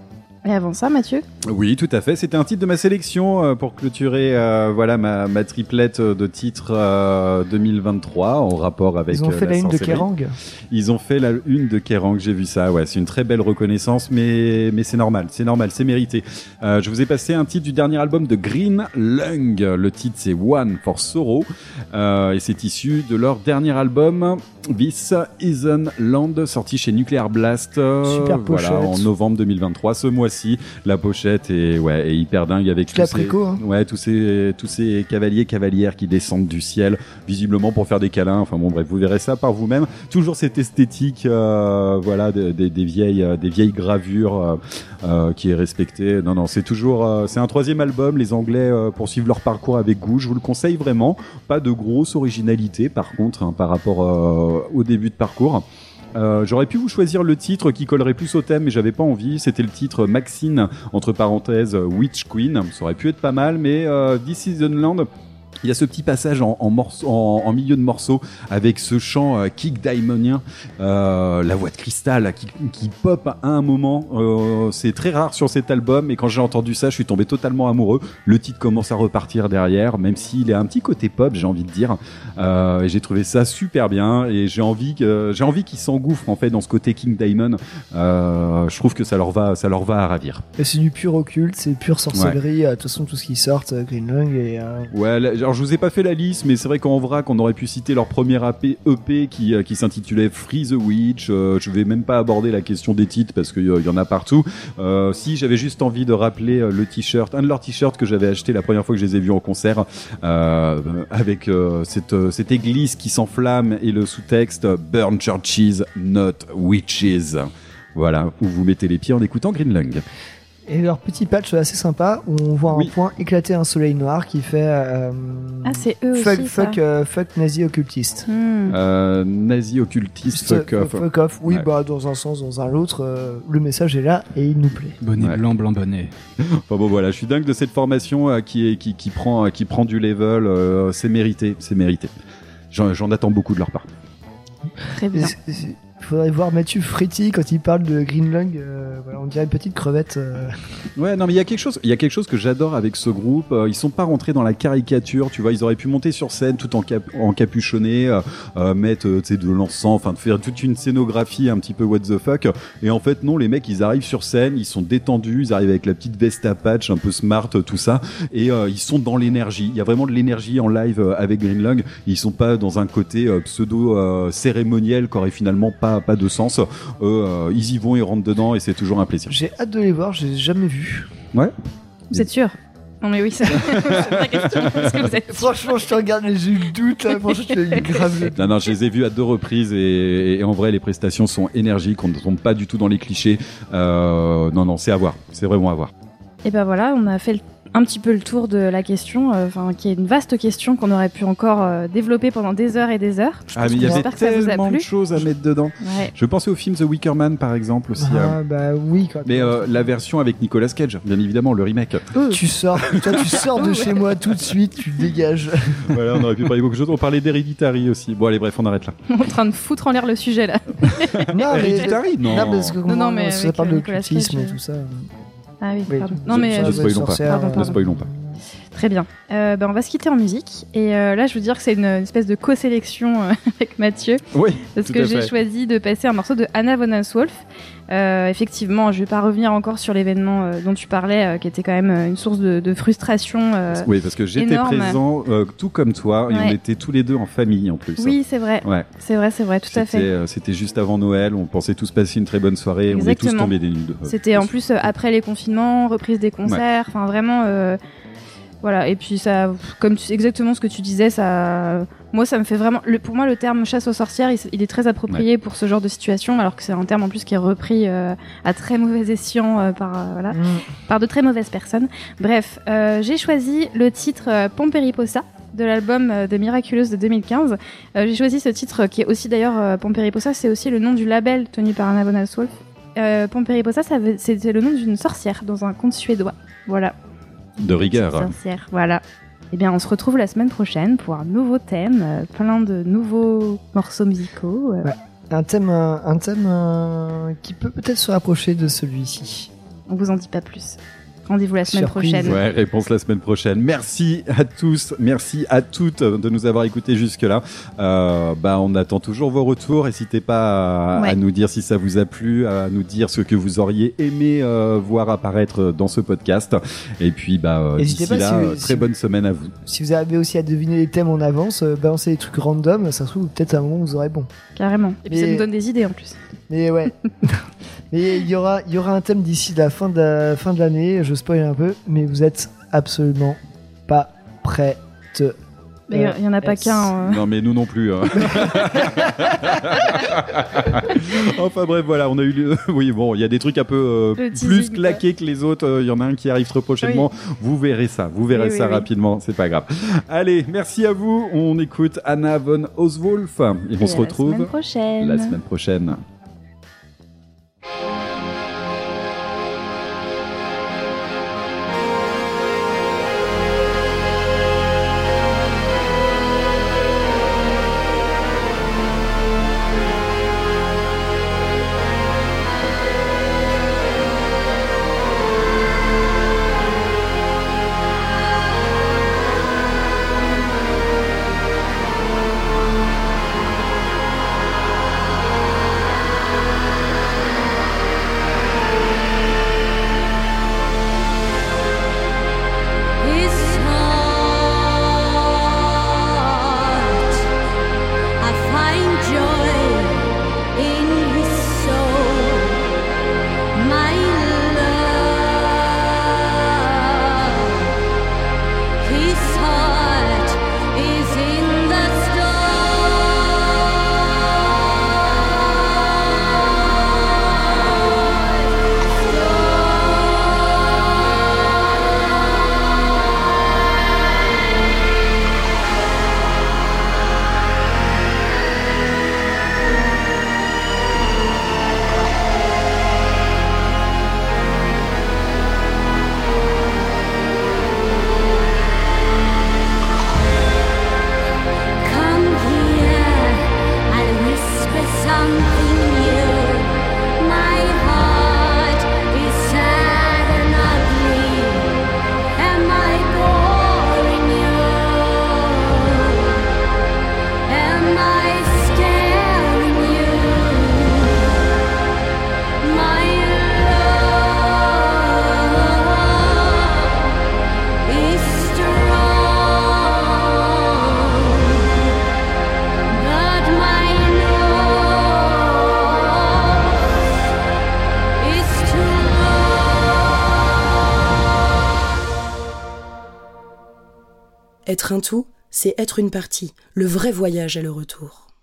Et avant ça, Mathieu Oui, tout à fait. C'était un titre de ma sélection euh, pour clôturer euh, voilà ma, ma triplette de titres euh, 2023 en rapport avec. Ils ont euh, fait la une de. Kerrang. Ils ont fait la une de Kerrang, j'ai vu ça. Ouais, c'est une très belle reconnaissance, mais mais c'est normal, c'est normal, c'est mérité. Euh, je vous ai passé un titre du dernier album de Green Lung. Le titre c'est One for Sorrow euh, et c'est issu de leur dernier album This Isn't Land, sorti chez Nuclear Blast. euh, Super voilà, en novembre 2023, ce mois-ci. La pochette est ouais est hyper dingue avec tous ces hein ouais tous ces tous ces cavaliers cavalières qui descendent du ciel visiblement pour faire des câlins. Enfin bon bref, vous verrez ça par vous-même. Toujours cette esthétique euh, voilà des, des- des vieilles euh, des vieilles gravures euh, qui est respectée. Non non, c'est toujours euh, c'est un troisième album. Les Anglais poursuivent leur parcours avec goût. Je vous le conseille vraiment. Pas de grosse originalité par contre hein, par rapport au début de parcours. Euh, J'aurais pu vous choisir le titre qui collerait plus au thème, mais j'avais pas envie. C'était le titre Maxine, entre parenthèses Witch Queen. Ça aurait pu être pas mal, mais euh, This is Land. Il y a ce petit passage en, en, morceau, en, en milieu de morceau avec ce chant euh, kick daimonien, euh, la voix de cristal qui, qui pop à un moment. Euh, c'est très rare sur cet album et quand j'ai entendu ça, je suis tombé totalement amoureux. Le titre commence à repartir derrière, même s'il est un petit côté pop, j'ai envie de dire. Euh, et j'ai trouvé ça super bien et j'ai envie que j'ai envie qu'ils s'engouffrent en fait dans ce côté King Diamond. Je trouve que ça leur va, ça leur va à ravir. Et c'est du pur occulte, c'est pure sorcellerie. De toute façon, tout ce qui sort, Green Lung et. Ouais, là, alors je vous ai pas fait la liste, mais c'est vrai qu'en vrac, on aurait pu citer leur premier EP qui, euh, qui s'intitulait Free the Witch. Euh, je vais même pas aborder la question des titres parce qu'il y en a partout. Euh, si j'avais juste envie de rappeler euh, le t-shirt, un de leurs t-shirts que j'avais acheté la première fois que je les ai vus en concert, avec cette, cette église qui s'enflamme et le sous-texte Burn churches, not witches. Voilà, où vous mettez les pieds en écoutant Green Lung. Et leur petit patch assez sympa où on voit Oui. un point éclater un soleil noir qui fait. euh, Ah, c'est eux fuck, aussi, ça. fuck, euh, fuck nazi occultiste. Hmm. Euh, nazi occultiste, fuck off. fuck off. Oui, Ouais. bah dans un sens, dans un autre, euh, le message est là et il nous plaît. Bonnet Ouais. blanc, blanc bonnet. *laughs* Enfin bon voilà, je suis dingue de cette formation euh, qui, est, qui, qui, prend, qui prend du level, euh, c'est mérité, c'est mérité. J'en attends beaucoup de leur part. Très bien. Faudrait voir Mathieu Fréty quand il parle de Green Lung. euh, on dirait une petite crevette. euh. Ouais, non mais il y a quelque chose, il y a quelque chose que j'adore avec ce groupe. Euh, ils sont pas rentrés dans la caricature, tu vois. Ils auraient pu monter sur scène tout en, cap en capuchonné, euh, mettre de l'encens, enfin faire toute une scénographie un petit peu what the fuck. Et en fait non, les mecs ils arrivent sur scène, ils sont détendus, ils arrivent avec la petite veste à patch, un peu smart, tout ça, et ils sont dans l'énergie. Il y a vraiment de l'énergie en live avec Green Lung. Ils sont pas dans un côté pseudo euh, cérémoniel qui aurait finalement pas pas de sens. Eux, euh, ils y vont, ils rentrent dedans et c'est toujours un plaisir. J'ai hâte de les voir, je les ai jamais vus. Ouais. Vous êtes sûr? Non, mais oui, *laughs* sûr Franchement, je te regarde, mais j'ai eu le doute. Là. Franchement, je l'ai grave le Non, non, je les ai vus à deux reprises et, et en vrai, les prestations sont énergiques. On ne tombe pas du tout dans les clichés. Euh, non, non, c'est à voir. C'est vraiment à voir. Et ben voilà, on a fait le- un petit peu le tour de la question, euh, enfin qui est une vaste question qu'on aurait pu encore euh, développer pendant des heures et des heures. Je Ah, mais il y avait tellement de choses à mettre dedans. Ouais. Je pensais au film The Wicker Man, par exemple, aussi. euh. Ah, bah oui, quoi. Mais euh, la version avec Nicolas Cage, bien évidemment, le remake. Tu sors, toi, tu sors de *laughs* chez moi tout de suite, tu dégages. *laughs* voilà, on aurait pu parler beaucoup de choses. On parlait d'Hereditary aussi. Bon, allez, bref, on arrête là. *laughs* en train de foutre en l'air le sujet là. Non, mais, Hereditary Non. parce que Non, non, mais ça parle euh, de cultisme et euh. tout ça. Ah oui, pardon. Non mais Ne euh, spoilons pas. Ne spoilons pas. Très bien. Euh, ben, on va se quitter en musique et euh, là je veux dire que c'est une espèce de co-sélection euh, *laughs* avec Mathieu Oui, parce tout que j'ai choisi de passer un morceau de Anna von Wolf. Euh, effectivement, je vais pas revenir encore sur l'événement dont tu parlais, qui était quand même une source de, de frustration. Oui, parce que j'étais présent, tout comme toi, et on était tous les deux en famille en plus. Oui, c'est vrai. Ouais. C'est vrai, c'est vrai, tout à fait. C'était juste avant Noël, on pensait tous passer une très bonne soirée, on est tous Exactement. tombés des nues. de- C'était en plus après les confinements, reprise des concerts, enfin vraiment. Voilà, et puis ça, comme tu, exactement ce que tu disais, ça, moi ça me fait vraiment. Le, pour moi, le terme chasse aux sorcières, il, est très approprié pour ce genre de situation, alors que c'est un terme en plus qui est repris euh, à très mauvais escient euh, par, euh, voilà, Mm. par de très mauvaises personnes. Bref, j'ai choisi le titre Pomperiposa de l'album de Miraculous de 2015. Euh, j'ai choisi ce titre qui est aussi d'ailleurs Pomperiposa, c'est aussi le nom du label tenu par Anna von Wolf. Euh, Pomperiposa, c'était le nom d'une sorcière dans un conte suédois. Voilà. De rigueur. Sorcière, voilà. Eh bien, on se retrouve la semaine prochaine pour un nouveau thème, euh, plein de nouveaux morceaux musicaux. euh. Ouais. Un thème, euh, un thème euh, qui peut peut-être se rapprocher de celui-ci. On vous en dit pas plus. Rendez-vous la semaine Surprise. prochaine. Ouais, réponse la semaine prochaine. Merci à tous, merci à toutes de nous avoir écoutés jusque-là. Euh, bah, on attend toujours vos retours. N'hésitez pas à, Ouais. à nous dire si ça vous a plu, à nous dire ce que vous auriez aimé euh, voir apparaître dans ce podcast. Et puis, bah, euh, d'ici pas là, si vous- si très vous- bonne semaine à vous. Si vous avez aussi à deviner les thèmes en avance, euh, balancez des trucs random, ça se trouve peut-être à un moment vous aurez bon. Carrément. Et puis ça nous donne des idées en plus. Mais ouais. *laughs* mais il y aura, il y aura un thème d'ici la fin de la fin de l'année. Je spoil un peu, mais vous êtes absolument pas prêts. Mais il y en a pas Yes. qu'un. euh. Non, mais nous non plus. hein. *laughs* enfin bref, voilà, on a eu. le- *laughs* Oui, bon, il y a des trucs un peu euh, plus claqués que les autres. Euh, Il y en a un qui arrive très prochainement. Vous verrez ça. Vous verrez Oui, ça oui. rapidement. C'est pas grave. Allez, merci à vous. On écoute Anna von Oswolf et on Et se La retrouve semaine prochaine. la semaine prochaine. Thank you. Être une partie. Le vrai voyage est le retour.